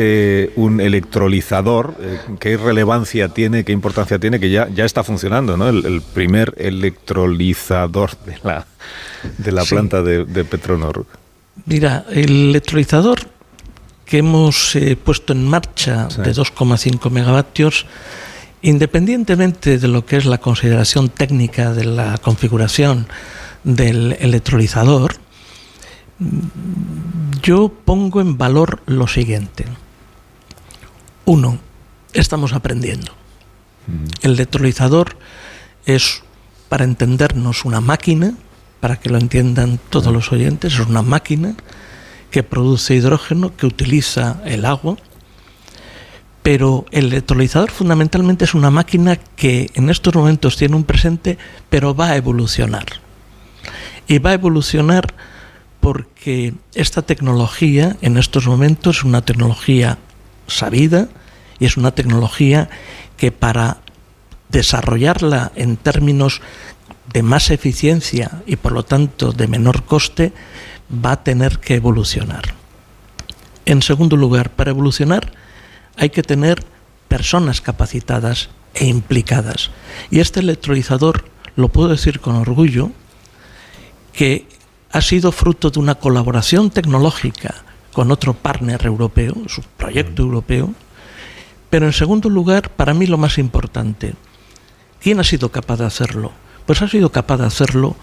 un electrolizador, qué relevancia tiene, qué importancia tiene, que ya, ya está funcionando, ¿no? El, primer electrolizador de la, de la planta de, de, Petronor. Mira, el electrolizador que hemos puesto en marcha de 2,5 megavatios, Independientemente de lo que es la consideración técnica de la configuración del electrolizador, yo pongo en valor lo siguiente. Uno, estamos aprendiendo. El electrolizador es, para entendernos, una máquina, para que lo entiendan todos los oyentes, es una máquina que produce hidrógeno, que utiliza el agua pero el electrolizador fundamentalmente es una máquina que en estos momentos tiene un presente, pero va a evolucionar. Y va a evolucionar porque esta tecnología en estos momentos es una tecnología sabida y es una tecnología que para desarrollarla en términos de más eficiencia y por lo tanto de menor coste va a tener que evolucionar. En segundo lugar, para evolucionar hay que tener personas capacitadas e implicadas. Y este electrolizador, lo puedo decir con orgullo, que ha sido fruto de una colaboración tecnológica con otro partner europeo, su proyecto europeo, pero en segundo lugar, para mí lo más importante, ¿quién ha sido capaz de hacerlo? Pues ha sido capaz de hacerlo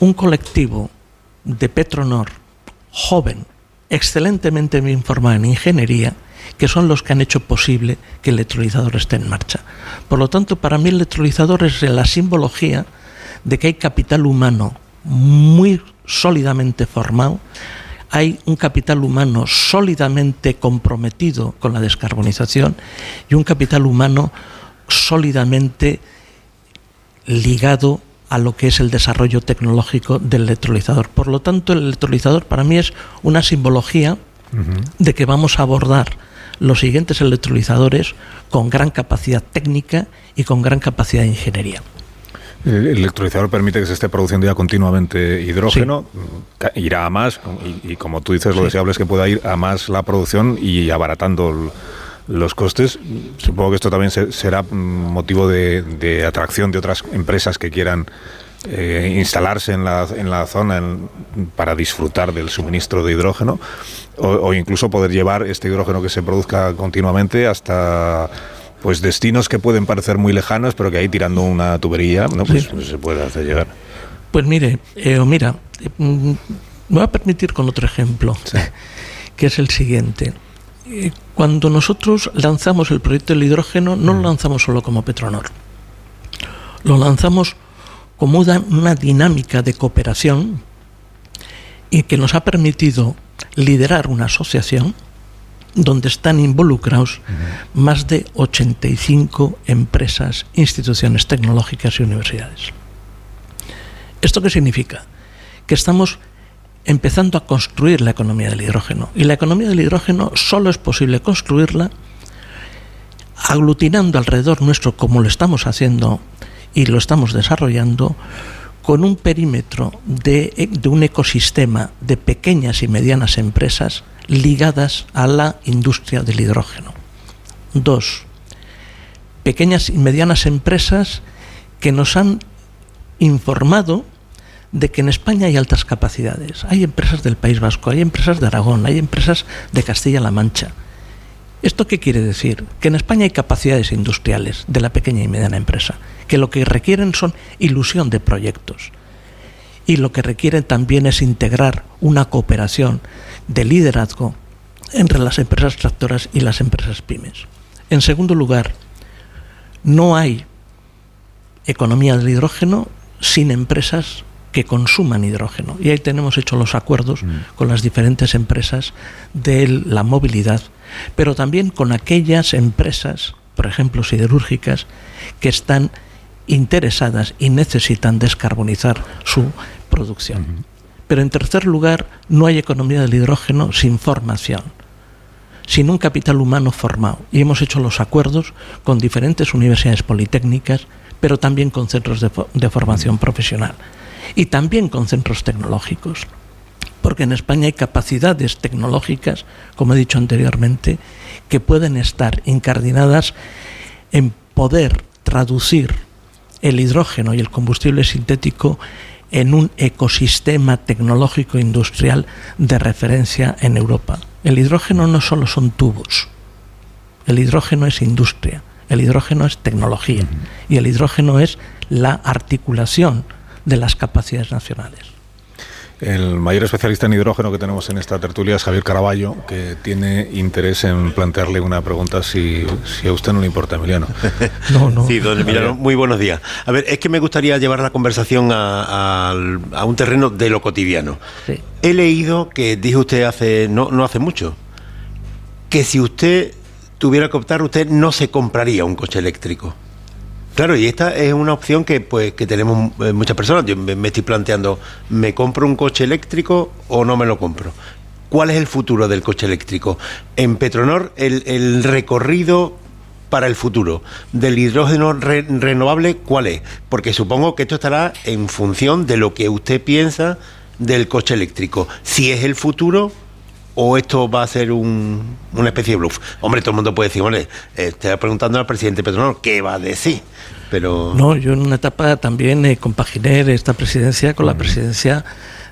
un colectivo de Petronor joven, excelentemente bien formado en ingeniería, que son los que han hecho posible que el electrolizador esté en marcha. Por lo tanto, para mí el electrolizador es la simbología de que hay capital humano muy sólidamente formado, hay un capital humano sólidamente comprometido con la descarbonización y un capital humano sólidamente ligado a lo que es el desarrollo tecnológico del electrolizador. Por lo tanto, el electrolizador para mí es una simbología de que vamos a abordar los siguientes electrolizadores con gran capacidad técnica y con gran capacidad de ingeniería. El electrolizador permite que se esté produciendo ya continuamente hidrógeno, irá a más y, como tú dices, lo deseable es que pueda ir a más la producción y abaratando los costes. Supongo que esto también será motivo de, atracción de otras empresas que quieran eh, instalarse en la, en la zona para disfrutar del suministro de hidrógeno o, incluso poder llevar este hidrógeno que se produzca continuamente hasta pues destinos que pueden parecer muy lejanos, pero que ahí tirando una tubería, ¿no? pues, pues se puede hacer llegar. Pues mire, eh, mira, mm, me voy a permitir con otro ejemplo, que es el siguiente. Eh, cuando nosotros lanzamos el proyecto del hidrógeno, no lo mm. lanzamos solo como Petronor, lo lanzamos como una dinámica de cooperación y que nos ha permitido liderar una asociación donde están involucrados más de 85 empresas, instituciones tecnológicas y universidades. ¿Esto qué significa? Que estamos empezando a construir la economía del hidrógeno. Y la economía del hidrógeno solo es posible construirla aglutinando alrededor nuestro, como lo estamos haciendo y lo estamos desarrollando, con un perímetro de, un ecosistema de pequeñas y medianas empresas ligadas a la industria del hidrógeno. Dos, pequeñas y medianas empresas que nos han informado de que en España hay altas capacidades. Hay empresas del País Vasco, hay empresas de Aragón, hay empresas de Castilla-La Mancha. ¿Esto qué quiere decir? Que en España hay capacidades industriales de la pequeña y mediana empresa, que lo que requieren son ilusión de proyectos. Y lo que requieren también es integrar una cooperación de liderazgo entre las empresas tractoras y las empresas pymes. En segundo lugar, no hay economía del hidrógeno sin empresas que consuman hidrógeno. Y ahí tenemos hecho los acuerdos con las diferentes empresas de la movilidad, pero también con aquellas empresas, por ejemplo, siderúrgicas, que están interesadas y necesitan descarbonizar su producción. Pero en tercer lugar, no hay economía del hidrógeno sin formación sin un capital humano formado. Y hemos hecho los acuerdos con diferentes universidades politécnicas, pero también con centros de, formación profesional y también con centros tecnológicos. Porque en España hay capacidades tecnológicas, como he dicho anteriormente, que pueden estar incardinadas en poder traducir el hidrógeno y el combustible sintético en un ecosistema tecnológico industrial de referencia en Europa. El hidrógeno no solo son tubos, el hidrógeno es industria, el hidrógeno es tecnología y el hidrógeno es la articulación de las capacidades nacionales. El mayor especialista en hidrógeno que tenemos en esta tertulia es Javier Caraballo, que tiene interés en plantearle una pregunta si, a usted no le importa, Emiliano. No, no. Sí, don Emiliano, muy buenos días. A ver, es que me gustaría llevar la conversación a, un terreno de lo cotidiano. He leído que dijo usted hace no, no hace mucho que si usted tuviera que optar, usted no se compraría un coche eléctrico. Claro, y esta es una opción que pues que tenemos eh, muchas personas. Yo me, estoy planteando, ¿me compro un coche eléctrico o no me lo compro? ¿Cuál es el futuro del coche eléctrico? En Petronor, el, recorrido para el futuro del hidrógeno renovable, ¿cuál es? Porque supongo que esto estará en función de lo que usted piensa del coche eléctrico. Si es el futuro o esto va a ser un, una especie de bluff. Hombre, todo el mundo puede decir, hombre, eh, estoy preguntando al presidente Petronor, ¿qué va a decir? Pero... No, yo en una etapa también eh, compaginé esta presidencia con la presidencia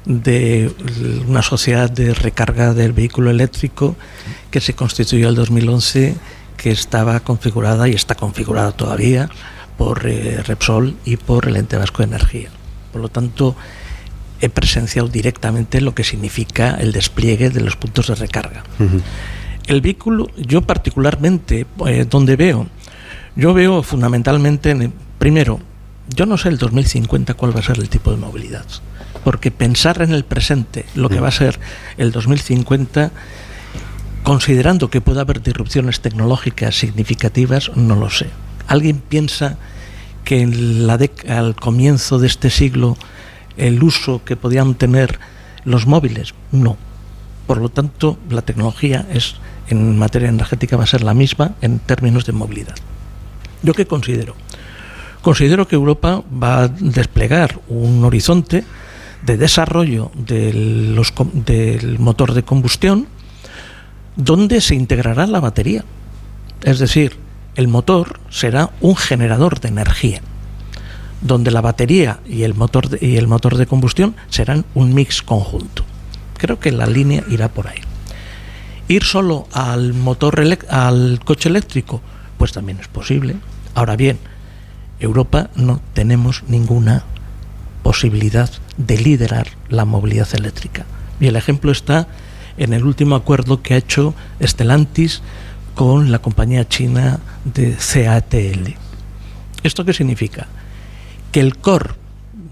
de una sociedad de recarga del vehículo eléctrico que se constituyó en el 2011, que estaba configurada y está configurada todavía por eh, Repsol y por el Ente Vasco de Energía. Por lo tanto, he presenciado directamente lo que significa el despliegue de los puntos de recarga. El vehículo, yo particularmente, eh, donde veo, yo veo fundamentalmente, primero, yo no sé el 2050 cuál va a ser el tipo de movilidad, porque pensar en el presente, lo que va a ser el 2050, considerando que puede haber disrupciones tecnológicas significativas, no lo sé. ¿Alguien piensa que en la al comienzo de este siglo el uso que podían tener los móviles? No. Por lo tanto, la tecnología es en materia energética va a ser la misma en términos de movilidad. ¿Yo qué considero? Considero que Europa va a desplegar un horizonte de desarrollo del motor de combustión donde se integrará la batería. Es decir, el motor será un generador de energía donde la batería y el motor de, y el motor de combustión serán un mix conjunto. Creo que la línea irá por ahí. Ir solo al motor al coche eléctrico, pues también es posible. Ahora bien, Europa no tenemos ninguna posibilidad de liderar la movilidad eléctrica. Y el ejemplo está en el último acuerdo que ha hecho Stellantis con la compañía china de CATL. ¿Esto qué significa? Que el core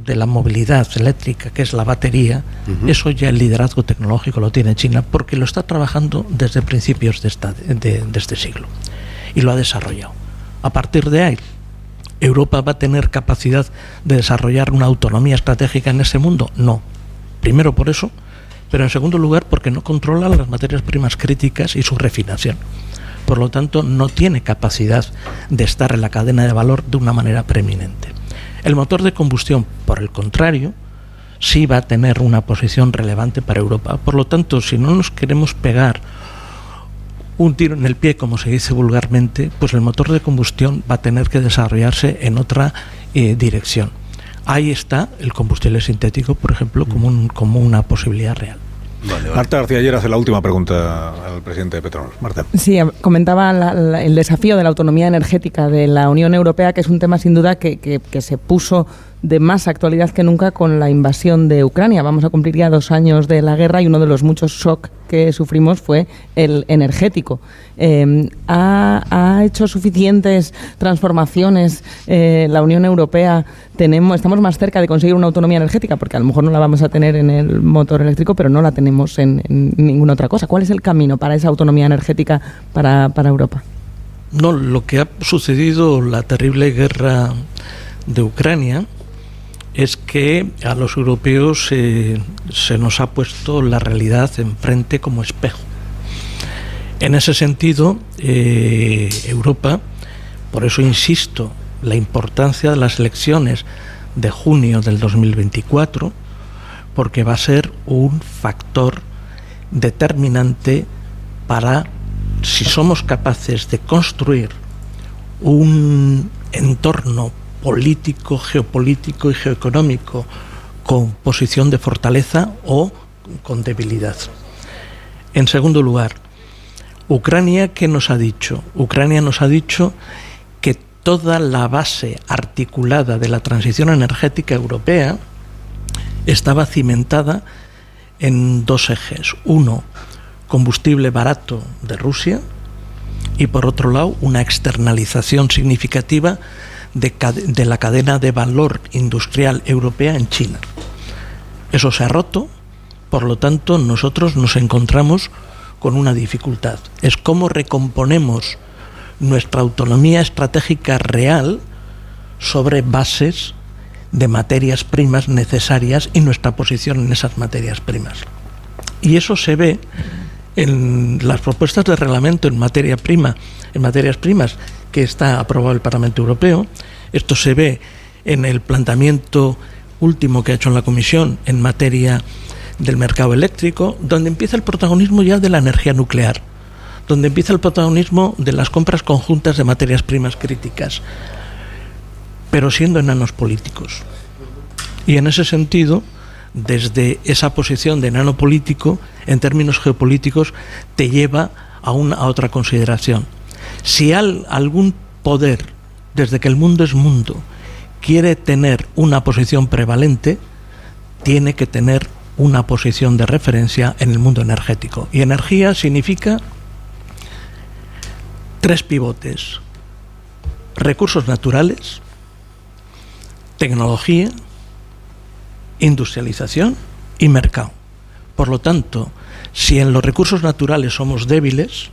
de la movilidad eléctrica, que es la batería, eso ya el liderazgo tecnológico lo tiene China porque lo está trabajando desde principios de, de, este siglo y lo ha desarrollado. A partir de ahí, ¿Europa va a tener capacidad de desarrollar una autonomía estratégica en ese mundo? No. Primero por eso, pero en segundo lugar porque no controla las materias primas críticas y su refinación. Por lo tanto, no tiene capacidad de estar en la cadena de valor de una manera preeminente. El motor de combustión, por el contrario, sí va a tener una posición relevante para Europa. Por lo tanto, si no nos queremos pegar un tiro en el pie, como se dice vulgarmente, pues el motor de combustión va a tener que desarrollarse en otra eh, dirección. ahí está el combustible sintético, por ejemplo, como, un- como una posibilidad real. Marta García ayer hace la última pregunta al presidente de Petronor. Marta. Sí, comentaba la- la- el desafío de la autonomía energética de la Unión Europea, que es un tema sin duda que, que- que se puso de más actualidad que nunca con la invasión de Ucrania. Vamos a cumplir ya dos años de la guerra y uno de los muchos shock que sufrimos fue el energético. ¿ha, ha hecho suficientes transformaciones eh, la Unión Europea? Tenemos, estamos más cerca de conseguir una autonomía energética, porque a lo mejor no la vamos a tener en el motor eléctrico, pero no la tenemos en, en ninguna otra cosa. ¿Cuál es el camino para esa autonomía energética para, para Europa? No, lo que ha sucedido, la terrible guerra de Ucrania, es que a los europeos eh, se nos ha puesto la realidad enfrente como espejo. En ese sentido, eh, Europa, por eso insisto, la importancia de las elecciones de junio del 2024, porque va a ser un factor determinante para si somos capaces de construir un entorno político, geopolítico y geoeconómico con posición de fortaleza o con debilidad. En segundo lugar, Ucrania, ¿qué nos ha dicho? Ucrania nos ha dicho que toda la base articulada de la transición energética europea estaba cimentada en dos ejes. Uno, combustible barato de Rusia y por otro lado una externalización significativa de, de la cadena de valor industrial europea en China. Eso se ha roto, por lo tanto nosotros nos encontramos con una dificultad. Es cómo recomponemos nuestra autonomía estratégica real sobre bases de materias primas necesarias y nuestra posición en esas materias primas. Y eso se ve en las propuestas de reglamento en materia prima, en materias primas que está aprobado el Parlamento Europeo. Esto se ve en el planteamiento último que ha hecho en la Comisión en materia del mercado eléctrico, donde empieza el protagonismo ya de la energía nuclear, donde empieza el protagonismo de las compras conjuntas de materias primas críticas, pero siendo enanos políticos. Y en ese sentido, desde esa posición de enano político, en términos geopolíticos, te lleva a, una, a otra consideración. Si al- algún poder, desde que el mundo es mundo, quiere tener una posición prevalente, tiene que tener una posición de referencia en el mundo energético. Y energía significa tres pivotes. Recursos naturales, tecnología, industrialización y mercado. Por lo tanto, si en los recursos naturales somos débiles,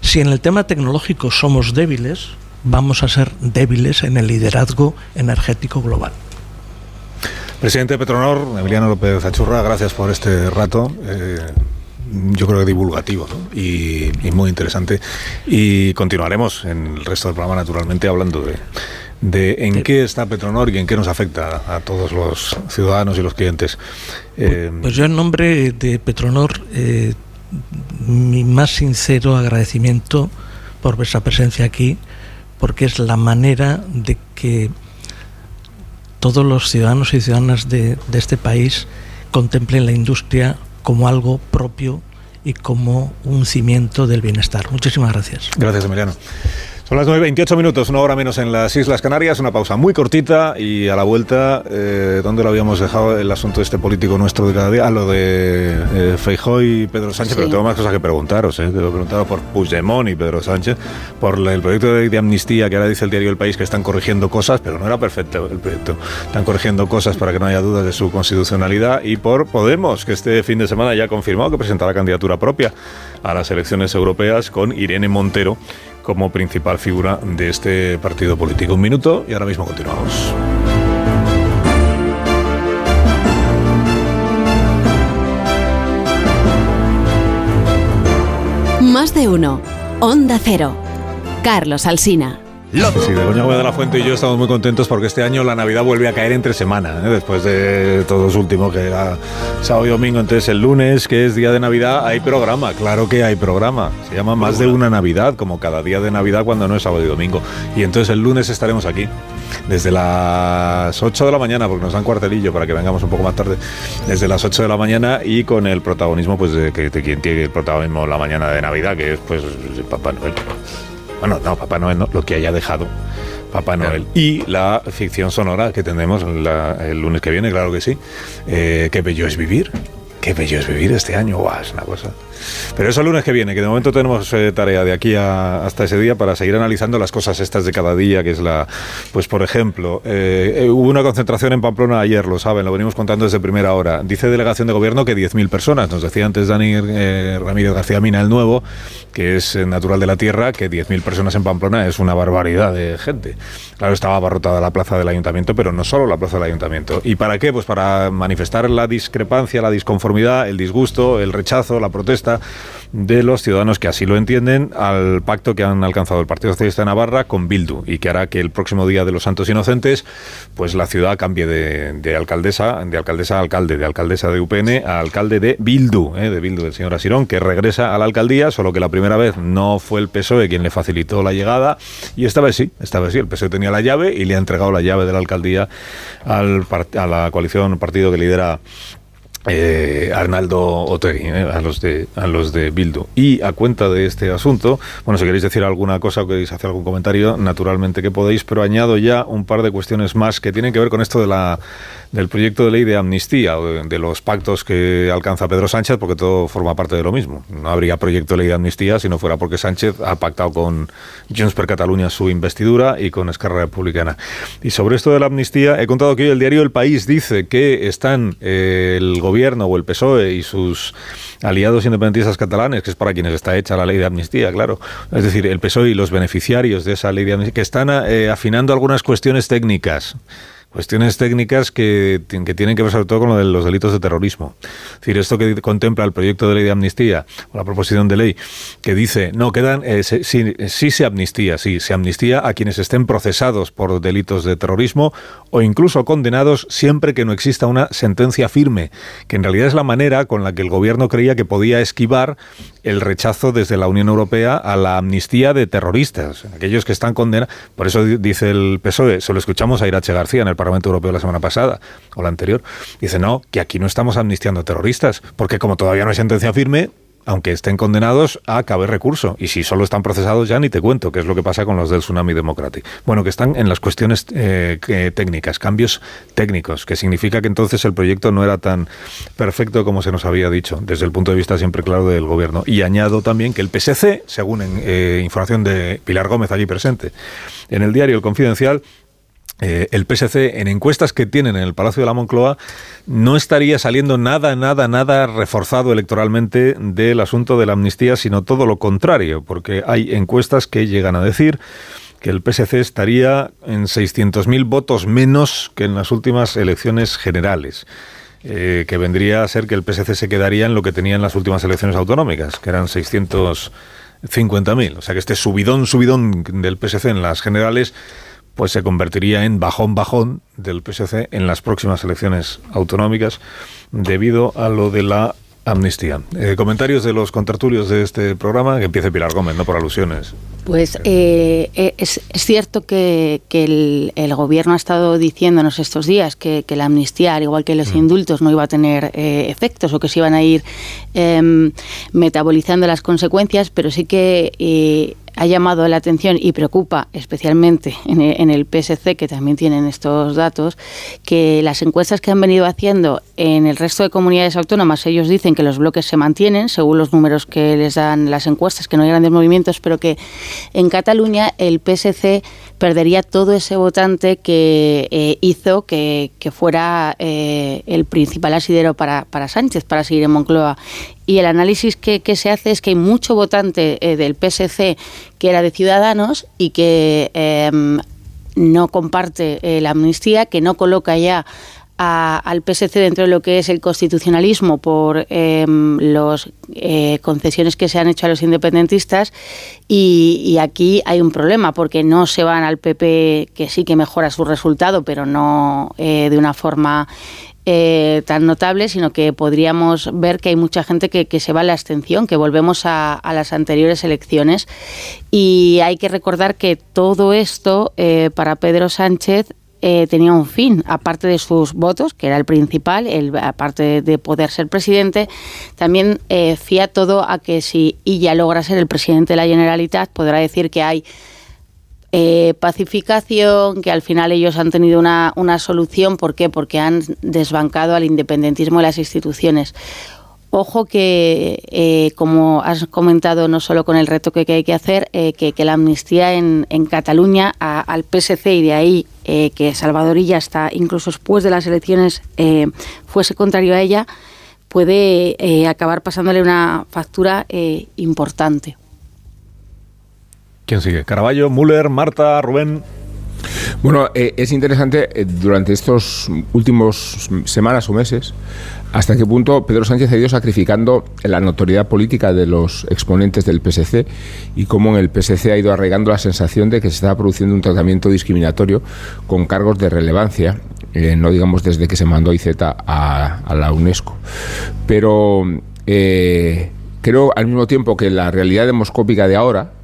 si en el tema tecnológico somos débiles, vamos a ser débiles en el liderazgo energético global. Presidente de Petronor, Emiliano López Achurra, gracias por este rato. eh, yo creo que divulgativo ¿no? y, y muy interesante. Y continuaremos en el resto del programa, naturalmente, hablando de, de en qué está Petronor y en qué nos afecta a todos los ciudadanos y los clientes. Eh, Pues yo en nombre de Petronor, eh, mi más sincero agradecimiento por vuestra presencia aquí, porque es la manera de que todos los ciudadanos y ciudadanas de, este país contemplen la industria como algo propio y como un cimiento del bienestar. Muchísimas gracias. Gracias, Emiliano. Son las 9.28 minutos, una hora menos en las Islas Canarias, una pausa muy cortita y a la vuelta, eh, ¿dónde lo habíamos dejado el asunto de este político nuestro de cada día? A lo de eh, Feijó y Pedro Sánchez, Sí. pero tengo más cosas que preguntaros, ¿eh? Tengo que preguntaros por Puigdemont y Pedro Sánchez, por el proyecto de, de amnistía que ahora dice el diario El País que están corrigiendo cosas, pero no era perfecto el proyecto. Están corrigiendo cosas para que no haya dudas de su constitucionalidad y por Podemos, que este fin de semana ya ha confirmado que presentará candidatura propia a las elecciones europeas con Irene Montero como principal figura de este partido político. Un minuto y ahora mismo continuamos. Más de uno. Onda Cero. Carlos Alsina. Sí, Begoña Gómez de la Fuente y yo estamos muy contentos porque este año la Navidad vuelve a caer entre semana, ¿eh? después de todos últimos que era sábado y domingo. Entonces el lunes, que es día de Navidad, hay programa, claro que hay programa. Se llama Más de una Navidad, como cada día de Navidad cuando no es sábado y domingo. Y entonces el lunes estaremos aquí, desde las 8 de la mañana, porque nos dan cuartelillo para que vengamos un poco más tarde, desde las 8 de la mañana y con el protagonismo pues de, de quien tiene el protagonismo la mañana de Navidad, que es pues Papá Noel. Bueno, no, Papá Noel no, lo que haya dejado Papá Noel. Y la ficción sonora que tendremos la- el lunes que viene, claro que sí. Eh, qué bello es vivir. Qué bello es vivir este año. Es una cosa. Pero eso el lunes que viene, que de momento tenemos eh, tarea de aquí a- hasta ese día para seguir analizando las cosas estas de cada día, que es la, pues por ejemplo, eh, eh, hubo una concentración en Pamplona ayer, lo saben, lo venimos contando desde primera hora. Dice delegación de gobierno que 10.000 personas. Nos decía antes Dani eh, Ramírez García Mina, el nuevo, que es natural de la tierra, que 10.000 personas en Pamplona es una barbaridad de gente. Claro, estaba abarrotada la plaza del ayuntamiento, pero no solo la plaza del ayuntamiento. ¿Y para qué? Pues para manifestar la discrepancia, la disconformidad, el disgusto, el rechazo, la protesta de los ciudadanos que así lo entienden al pacto que han alcanzado el Partido Socialista de Navarra con Bildu y que hará que el próximo día de los Santos Inocentes pues la ciudad cambie de, de alcaldesa de alcaldesa a alcalde, de alcaldesa de UPN a alcalde de Bildu, eh, de Bildu del señor Asirón, que regresa a la alcaldía, solo que la primera vez no fue el PSOE quien le facilitó la llegada y esta vez sí, esta vez sí, el PSOE tenía la llave y le ha entregado la llave de la alcaldía a la coalición, partido que lidera eh, Arnaldo Otegi, eh, a los de a los de Bildu. Y a cuenta de este asunto, bueno, si queréis decir alguna cosa o queréis hacer algún comentario, naturalmente que podéis, pero añado ya un par de cuestiones más que tienen que ver con esto de la del proyecto de ley de amnistía de, los pactos que alcanza Pedro Sánchez, porque todo forma parte de lo mismo. No habría proyecto de ley de amnistía si no fuera porque Sánchez ha pactado con Junts per Catalunya su investidura y con Esquerra Republicana. Y sobre esto de la amnistía, he contado que hoy el diario El País dice que están eh, el gobierno o el PSOE y sus aliados independentistas catalanes, que es para quienes está hecha la ley de amnistía, claro. Es decir, el PSOE y los beneficiarios de esa ley de amnistía, que están eh, afinando algunas cuestiones técnicas cuestiones técnicas que, que tienen que ver sobre todo con lo de los delitos de terrorismo. Es decir, esto que contempla el proyecto de ley de amnistía o la proposición de ley que dice, no, quedan, eh, sí, sí se amnistía, sí, se amnistía a quienes estén procesados por delitos de terrorismo o incluso condenados siempre que no exista una sentencia firme, que en realidad es la manera con la que el gobierno creía que podía esquivar el rechazo desde la Unión Europea a la amnistía de terroristas, aquellos que están condenados. Por eso di- dice el PSOE, se lo escuchamos a Irache García en el Parlamento Europeo la semana pasada o la anterior, dice no, que aquí no estamos amnistiando terroristas, porque como todavía no hay sentencia firme, aunque estén condenados, a caber recurso. Y si solo están procesados, ya ni te cuento, que es lo que pasa con los del Tsunami Democratic. Bueno, que están en las cuestiones eh, técnicas, cambios técnicos, que significa que entonces el proyecto no era tan perfecto como se nos había dicho, desde el punto de vista siempre claro del gobierno. Y añado también que el PSC, según en, eh, información de Pilar Gómez allí presente, en el diario El Confidencial, eh, el PSC en encuestas que tienen en el Palacio de la Moncloa no estaría saliendo nada, nada, nada reforzado electoralmente del asunto de la amnistía, sino todo lo contrario, porque hay encuestas que llegan a decir que el PSC estaría en 600.000 votos menos que en las últimas elecciones generales. eh, que vendría a ser que el PSC se quedaría en lo que tenía en las últimas elecciones autonómicas, que eran 650.000. O sea que este subidón, subidón del PSC en las generales pues se convertiría en bajón bajón del PSC en las próximas elecciones autonómicas debido a lo de la amnistía. Eh, comentarios de los contertulios de este programa, que empiece Pilar Gómez, no por alusiones. Pues eh, eh, es, es cierto que, que el, el gobierno ha estado diciéndonos estos días que, que la amnistía, al igual que los indultos, no iba a tener eh, efectos o que se iban a ir em, metabolizando las consecuencias, pero sí que ha llamado la atención y preocupa especialmente en el, PSC, que también tienen estos datos, que las encuestas que han venido haciendo en el resto de comunidades autónomas, ellos dicen que los bloques se mantienen según los números que les dan las encuestas, que no hay grandes movimientos, pero que en Cataluña el PSC perdería todo ese votante que eh, hizo que, que fuera eh, el principal asidero para, para Sánchez, para seguir en Moncloa. Y el análisis que, se hace es que hay mucho votante eh, del PSC que era de Ciudadanos y que eh, no comparte eh, la amnistía, que no coloca ya al PSC dentro de lo que es el constitucionalismo por em, las eh, concesiones que se han hecho a los independentistas y, aquí hay un problema porque no se van al PP que sí que mejora su resultado pero no de una forma eh, tan notable, sino que podríamos ver que hay mucha gente que, se va a la abstención, que volvemos a, las anteriores elecciones. Y hay que recordar que todo esto para Pedro Sánchez eh, tenía un fin, aparte de sus votos, que era el principal, aparte de poder ser presidente, también eh, fía todo a que si ella logra ser el presidente de la Generalitat, podrá decir que hay eh, pacificación, que al final ellos han tenido una, una solución. ¿Por qué? Porque han desbancado al independentismo de las instituciones. Ojo que, eh, como has comentado, no solo con el reto que, hay que hacer, eh, que, la amnistía en, Cataluña al PSC y de ahí eh, que Salvadorilla está incluso después de las elecciones fuese contrario a ella, puede acabar pasándole una factura importante. ¿Quién sigue? Caraballo, Müller, Marta, Rubén. Bueno, es interesante durante estos últimos semanas o meses hasta qué punto Pedro Sánchez ha ido sacrificando la notoriedad política de los exponentes del PSC y cómo en el PSC ha ido arraigando la sensación de que se estaba produciendo un tratamiento discriminatorio con cargos de relevancia, eh, no digamos desde que se mandó IZ a, a la UNESCO. Pero eh, creo al mismo tiempo que la realidad demoscópica de ahora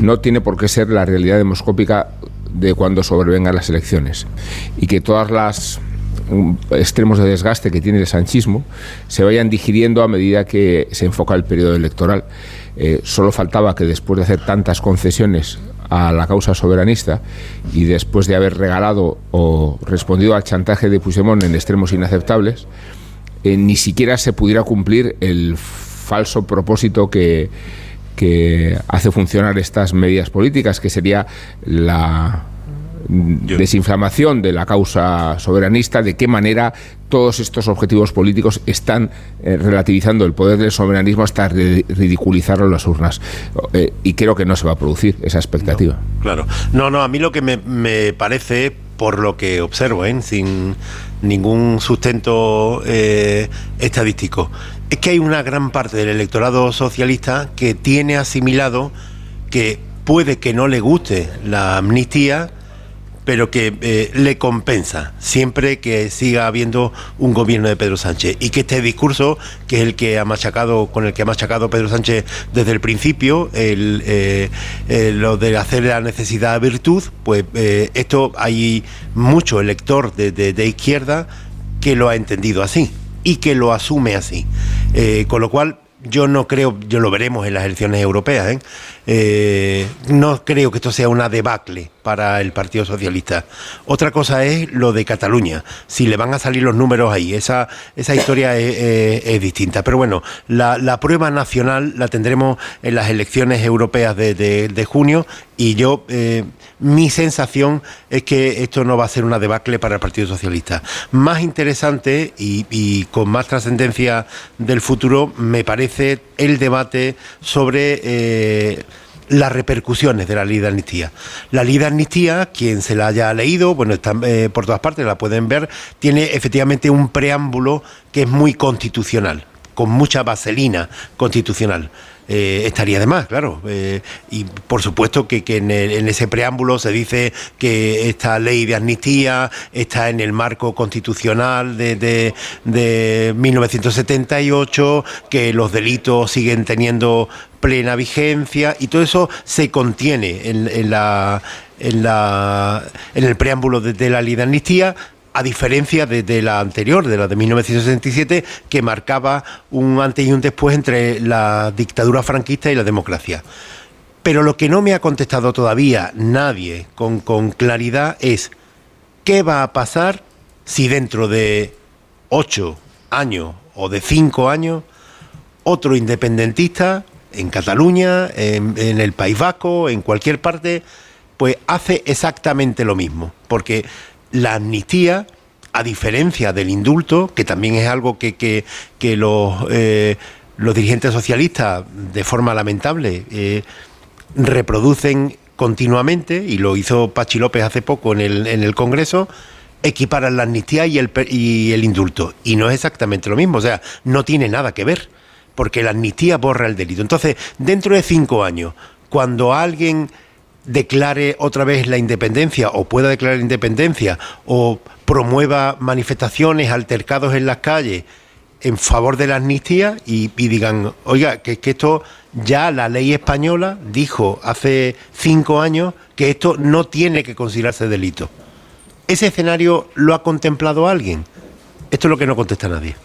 no tiene por qué ser la realidad demoscópica de cuando sobrevengan las elecciones y que todas las extremos de desgaste que tiene el sanchismo se vayan digiriendo a medida que se enfoca el periodo electoral. Eh, solo faltaba que después de hacer tantas concesiones a la causa soberanista y después de haber regalado o respondido al chantaje de Puigdemont en extremos inaceptables, eh, ni siquiera se pudiera cumplir el falso propósito que, que hace funcionar estas medidas políticas, que sería la desinflamación de la causa soberanista, de qué manera todos estos objetivos políticos están eh, relativizando el poder del soberanismo hasta ridiculizarlo en las urnas. Eh, y creo que no se va a producir esa expectativa. claro. No, no, a mí lo que me, parece, por lo que observo, ¿eh? sin ningún sustento estadístico, es que hay una gran parte del electorado socialista que tiene asimilado que puede que no le guste la amnistía, pero que eh, le compensa siempre que siga habiendo un gobierno de Pedro Sánchez y que este discurso, que es el que ha machacado, con el que ha machacado Pedro Sánchez desde el principio, el, eh, eh, lo de hacer la necesidad virtud, pues esto hay mucho elector de, de, izquierda que lo ha entendido así y que lo asume así. Con lo cual yo no creo, yo lo veremos en las elecciones europeas, ¿eh? Eh, no creo que esto sea una debacle para el Partido Socialista. Otra cosa es lo de Cataluña, si le van a salir los números ahí, esa, esa historia es, distinta. Pero bueno, la, prueba nacional la tendremos en las elecciones europeas de, junio y yo, eh, mi sensación es que esto no va a ser una debacle para el Partido Socialista. Más interesante y, y con más trascendencia del futuro me parece el debate sobre eh, las repercusiones de la ley de amnistía. La ley de amnistía, quien se la haya leído, bueno, está eh, por todas partes, la pueden ver, tiene efectivamente un preámbulo que es muy constitucional, con mucha vaselina constitucional. Eh, estaría de más, claro. Eh, y por supuesto que, en, ese preámbulo se dice que esta ley de amnistía está en el marco constitucional de, de, 1978, que los delitos siguen teniendo plena vigencia y todo eso se contiene en, la, en, la, en el preámbulo de, la ley de amnistía a diferencia de, la anterior, de la de 1967, que marcaba un antes y un después entre la dictadura franquista y la democracia. Pero lo que no me ha contestado todavía nadie con, claridad es qué va a pasar si dentro de ocho años o de cinco años otro independentista en Cataluña, en, en, el País Vasco, en cualquier parte, pues hace exactamente lo mismo. Porque la amnistía, a diferencia del indulto, que también es algo que, que, los, eh, los dirigentes socialistas, de forma lamentable, eh, reproducen continuamente, y lo hizo Pachi López hace poco en el, en el Congreso, equiparan la amnistía y el, y el indulto. Y no es exactamente lo mismo, o sea, no tiene nada que ver, porque la amnistía borra el delito. Entonces, dentro de cinco años, cuando alguien declare otra vez la independencia o pueda declarar independencia o promueva manifestaciones, altercados en las calles en favor de la amnistía y, digan, oiga, que, que esto ya la ley española dijo hace cinco años que esto no tiene que considerarse delito. ¿Ese escenario lo ha contemplado alguien? Esto es lo que no contesta nadie.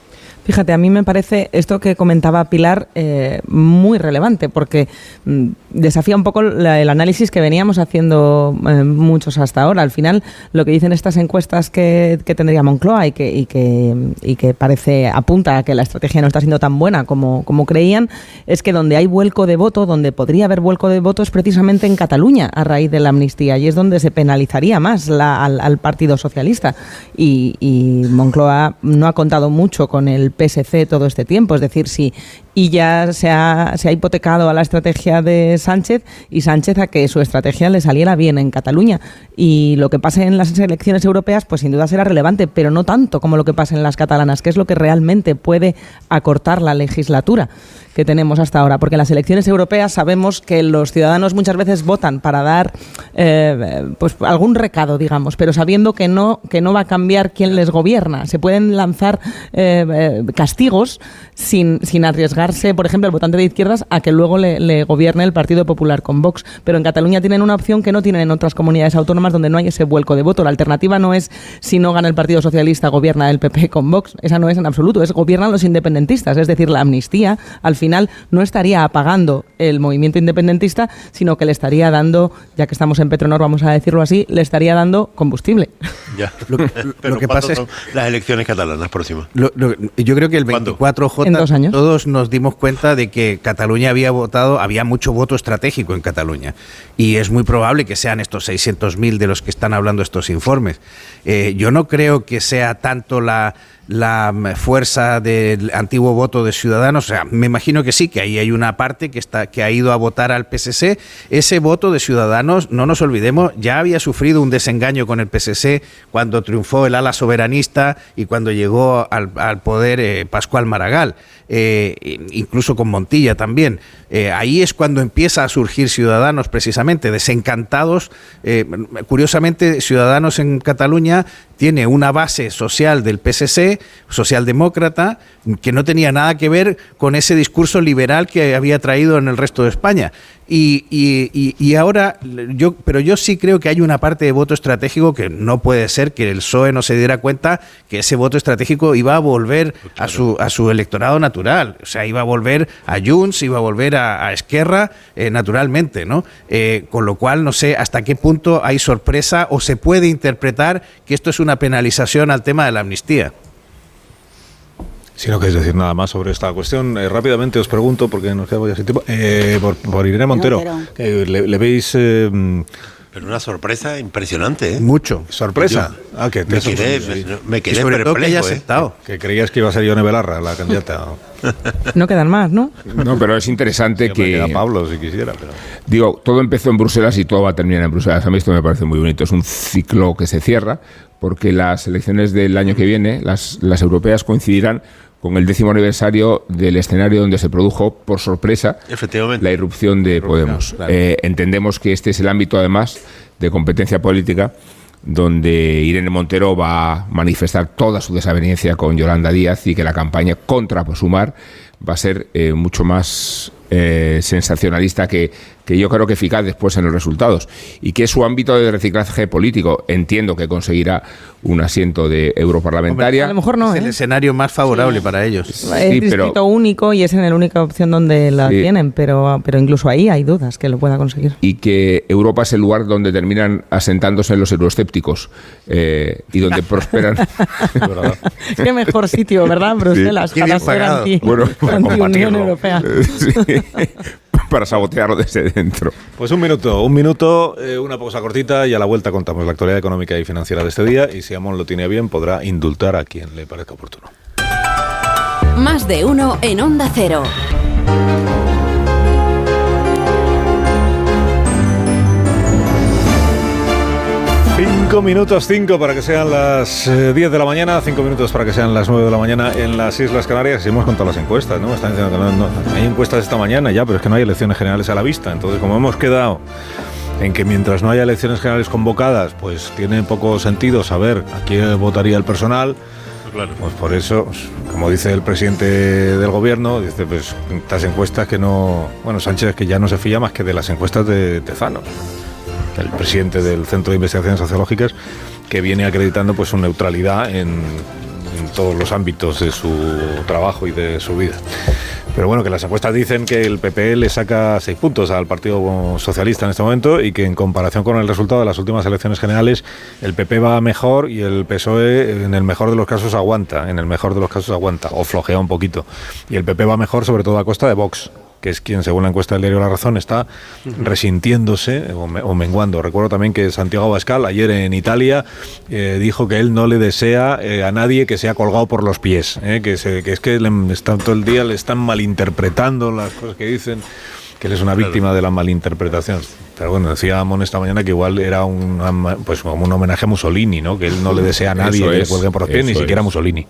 Fíjate, a mí me parece esto que comentaba Pilar eh, muy relevante porque mm, desafía un poco la- el análisis que veníamos haciendo eh, muchos hasta ahora. Al final, lo que dicen estas encuestas que, que tendría Moncloa y que, y, que, y que parece apunta a que la estrategia no está siendo tan buena como, como creían, es que donde hay vuelco de voto, donde podría haber vuelco de voto es precisamente en Cataluña a raíz de la amnistía y es donde se penalizaría más la- al, al Partido Socialista. Y, y Moncloa no ha contado mucho con el PSC todo este tiempo, es decir, si y ya se ha, se ha hipotecado a la estrategia de Sánchez y Sánchez a que su estrategia le saliera bien en Cataluña. Y lo que pase en las elecciones europeas, pues sin duda será relevante, pero no tanto como lo que pasa en las catalanas, que es lo que realmente puede acortar la legislatura que tenemos hasta ahora. Porque en las elecciones europeas sabemos que los ciudadanos muchas veces votan para dar eh, pues algún recado, digamos, pero sabiendo que no, que no va a cambiar quién les gobierna. Se pueden lanzar eh, eh, castigos sin, sin arriesgarse, por ejemplo, el votante de izquierdas a que luego le, le gobierne el Partido Popular con Vox. Pero en Cataluña tienen una opción que no tienen en otras comunidades autónomas donde no hay ese vuelco de voto. La alternativa no es si no gana el Partido Socialista, gobierna el PP con Vox. Esa no es en absoluto, es gobiernan los independentistas. Es decir, la amnistía al final no estaría apagando el movimiento independentista, sino que le estaría dando, ya que estamos en Petronor, vamos a decirlo así, le estaría dando combustible. Ya. Lo, Pero que ¿cuándo pasa es las elecciones catalanas próximas. Lo- lo- yo creo que el 24J En dos años. todos nos dimos cuenta de que Cataluña había votado, había mucho voto estratégico en Cataluña. Y es muy probable que sean estos 600.000 de los que están hablando estos informes. Eh, yo no creo que sea tanto la, la mm, fuerza del antiguo voto de Ciudadanos. O sea, me imagino que sí, que ahí hay una parte que, está, que ha ido a votar al PSC. Ese voto de Ciudadanos, no nos olvidemos, ya había sufrido un desengaño con el PSC cuando triunfó el ala soberanista y cuando llegó al, al poder eh, Pascual Maragall, eh, incluso con Montilla también. Eh, ahí es cuando empieza a surgir Ciudadanos precisamente, desencantados. Curiosamente, Ciudadanos en Cataluña tiene una base social del PSC, socialdemócrata, que no tenía nada que ver con ese discurso liberal que había traído en el resto de España. Y, y- y- y ahora, yo, pero yo sí creo que hay una parte de voto estratégico que no puede ser que el PSOE no se diera cuenta que ese voto estratégico iba a volver a su, a su electorado natural. O sea, iba a volver a Junts, iba a volver a, a Esquerra eh, naturalmente, ¿no? Eh, con lo cual, no sé hasta qué punto hay sorpresa o se puede interpretar que esto es una penalización al tema de la amnistía. Si no queréis decir nada más sobre esta cuestión, eh, rápidamente os pregunto, porque nos quedamos ya sin tiempo, eh, por, por Irene Montero, eh, le, le veis eh, Pero una sorpresa impresionante, ¿eh? Mucho. sorpresa? Yo- ah, que me eso- quedé, sí. me, me quedé que haya perplejo, ¿eh? aceptado. Que creías que iba a ser Yone Belarra la candidata. No quedan más, ¿no? No, pero es interesante Hombre, que... queda Pablo si quisiera, pero... Digo, todo empezó en Bruselas y todo va a terminar en Bruselas. A mí esto me parece muy bonito. Es un ciclo que se cierra porque las elecciones del año que viene, las, las europeas, coincidirán con el décimo aniversario del escenario donde se produjo, por sorpresa, Efectivamente. la irrupción de Podemos. claro. Eh, entendemos que este es el ámbito, además, de competencia política donde Irene Montero va a manifestar toda su desaveniencia con Yolanda Díaz y que la campaña contra Sumar va a ser eh, mucho más eh, sensacionalista que, que yo creo que eficaz después en los resultados. Y que es su ámbito de reciclaje político. Entiendo que conseguirá un asiento de europarlamentaria. A lo mejor no, es el ¿eh? escenario más favorable para ellos. Es Sí, pero- distrito único y es en la única opción donde la Sí. tienen, pero, pero incluso ahí hay dudas que lo pueda conseguir. y que Europa es el lugar donde terminan asentándose los euroescépticos eh, y donde prosperan. Qué mejor sitio, ¿verdad? Bruselas, para ser anti, Bueno, anti-Unión combatirlo. Europea. Para sabotearlo desde dentro. Pues un minuto, un minuto, eh, una pausa cortita y a la vuelta contamos la actualidad económica y financiera de este día y si Amón lo tiene bien podrá indultar a quien le parezca oportuno. Más de uno en Onda Cero. 5 minutos 5 para que sean las eh, 10 de la mañana, 5 minutos para que sean las 9 de la mañana en las Islas Canarias. Y hemos contado las encuestas, ¿no? Están diciendo que no, no- hay encuestas esta mañana ya, pero es que no hay elecciones generales a la vista. Entonces, como hemos quedado en que mientras no haya elecciones generales convocadas, pues tiene poco sentido saber a quién votaría el personal. Pues por eso, como dice el presidente del gobierno, dice pues estas encuestas que no, bueno, Sánchez que ya no se fía más que de las encuestas de Tezanos, el presidente del Centro de Investigaciones Sociológicas, que viene acreditando pues su neutralidad en, todos los ámbitos de su trabajo y de su vida. Pero bueno, que las encuestas dicen que el PP le saca seis puntos al Partido Socialista en este momento y que en comparación con el resultado de las últimas elecciones generales, el PP va mejor y el PSOE en el mejor de los casos aguanta, en el mejor de los casos aguanta o flojea un poquito. Y el PP va mejor sobre todo a costa de Vox que es quien, según la encuesta del diario La Razón, está resintiéndose o, me- o menguando. Recuerdo también que Santiago Abascal, ayer en Italia, eh, dijo que él no le desea eh, a nadie que sea colgado por los pies, eh, que, se- que es que le están todo el día le están malinterpretando las cosas que dicen, que él es una víctima de la malinterpretación. Pero bueno, decía Amon esta mañana que igual era un, pues como un homenaje a Mussolini, ¿no? que él no le desea a nadie Eso que le cuelguen por los pies, ni siquiera a. Mussolini.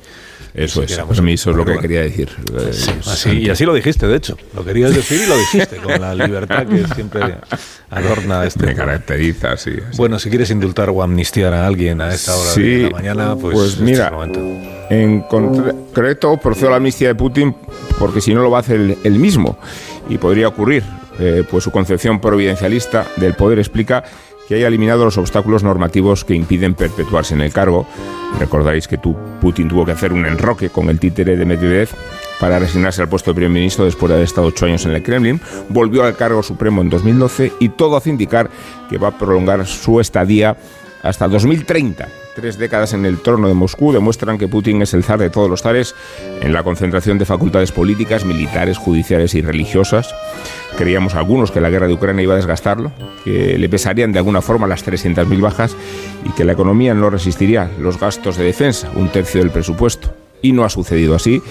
Eso es, siquiera pues a mí eso es lo que quería decir. Eh, Así, y así lo dijiste, de hecho. Lo querías decir y lo dijiste, con la libertad que siempre adorna este. Me caracteriza, sí. Bueno, si quieres indultar o amnistiar a alguien a esta hora Sí, de la mañana, pues, este es mira, en concreto procedo a la amnistía de Putin porque si no lo va a hacer él, él mismo y podría ocurrir, eh, pues su concepción providencialista del poder explica que haya eliminado los obstáculos normativos que impiden perpetuarse en el cargo. Recordaréis que Putin tuvo que hacer un enroque con el títere de Medvedev para resignarse al puesto de primer ministro después de haber estado ocho años en el Kremlin. Volvió al cargo supremo en 2012 y todo hace indicar que va a prolongar su estadía hasta 2030. Tres décadas en el trono de Moscú demuestran que Putin es el zar de todos los zares en la concentración de facultades políticas, militares, judiciales y religiosas. Creíamos algunos que la guerra de Ucrania iba a desgastarlo, que le pesarían de alguna forma las 300.000 bajas y que la economía no resistiría los gastos de defensa, un tercio del presupuesto. Y no ha sucedido así.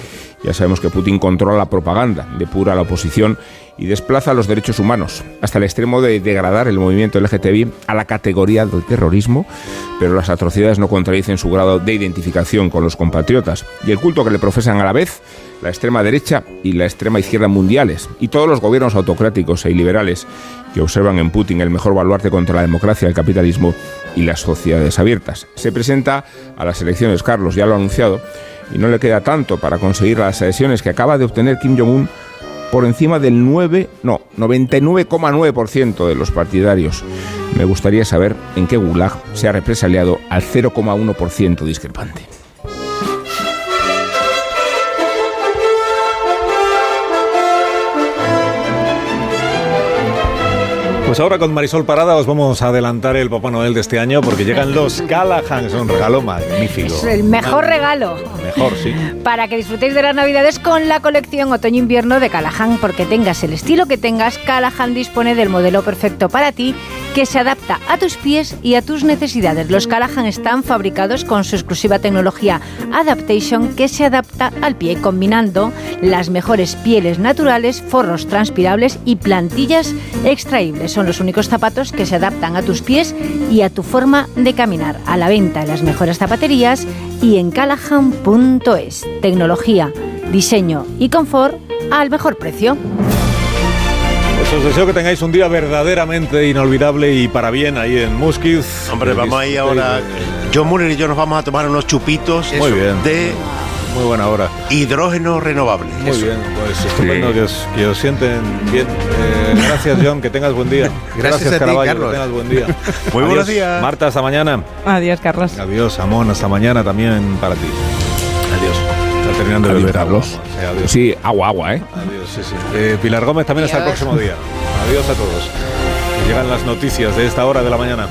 Ya sabemos que Putin controla la propaganda, depura la oposición y desplaza los derechos humanos, hasta el extremo de degradar el movimiento LGTBI a la categoría del terrorismo, pero las atrocidades no contradicen su grado de identificación con los compatriotas y el culto que le profesan a la vez la extrema derecha y la extrema izquierda mundiales, y todos los gobiernos autocráticos e iliberales que observan en Putin el mejor baluarte contra la democracia, el capitalismo y las sociedades abiertas. Se presenta a las elecciones, Carlos ya lo ha anunciado, y no le queda tanto para conseguir las adhesiones que acaba de obtener Kim Jong-un por encima del 9, no, 99,9% de los partidarios. Me gustaría saber en qué gulag se ha represaliado al 0,1% discrepante. Pues ahora con Marisol Parada os vamos a adelantar el Papá Noel de este año porque llegan los Callahan, es un regalo magnífico. Es el mejor regalo. Mejor, sí. Para que disfrutéis de las navidades con la colección otoño-invierno de Callahan, porque tengas el estilo que tengas, Callahan dispone del modelo perfecto para ti que se adapta a tus pies y a tus necesidades. Los Callahan están fabricados con su exclusiva tecnología Adaptation que se adapta al pie combinando las mejores pieles naturales, forros transpirables y plantillas extraíbles. Son los únicos zapatos que se adaptan a tus pies y a tu forma de caminar. A la venta en las mejores zapaterías y en callahan.es. Tecnología, diseño y confort al mejor precio. Pues os deseo que tengáis un día verdaderamente inolvidable y para bien ahí en Muskiz. Hombre, vamos ahí ahora. John Muller y yo nos vamos a tomar unos chupitos Muy bien. de Muy buena hora. hidrógeno renovable. Muy Eso. bien, pues estupendo que, os, que os sienten bien. Eh, gracias, John, que tengas buen día. Gracias a ti, Caraballo, Carlos. que tengas buen día. Muy buenos días. Marta, hasta mañana. Adiós, Carlos. Adiós, Amón, hasta mañana también para ti. Terminando de Adiós, beber agua. Carlos. Sí, agua, agua, ¿eh? Adiós, sí, sí. Eh, Pilar Gómez también hasta el próximo día. Adiós a todos. Que llegan las noticias de esta hora de la mañana.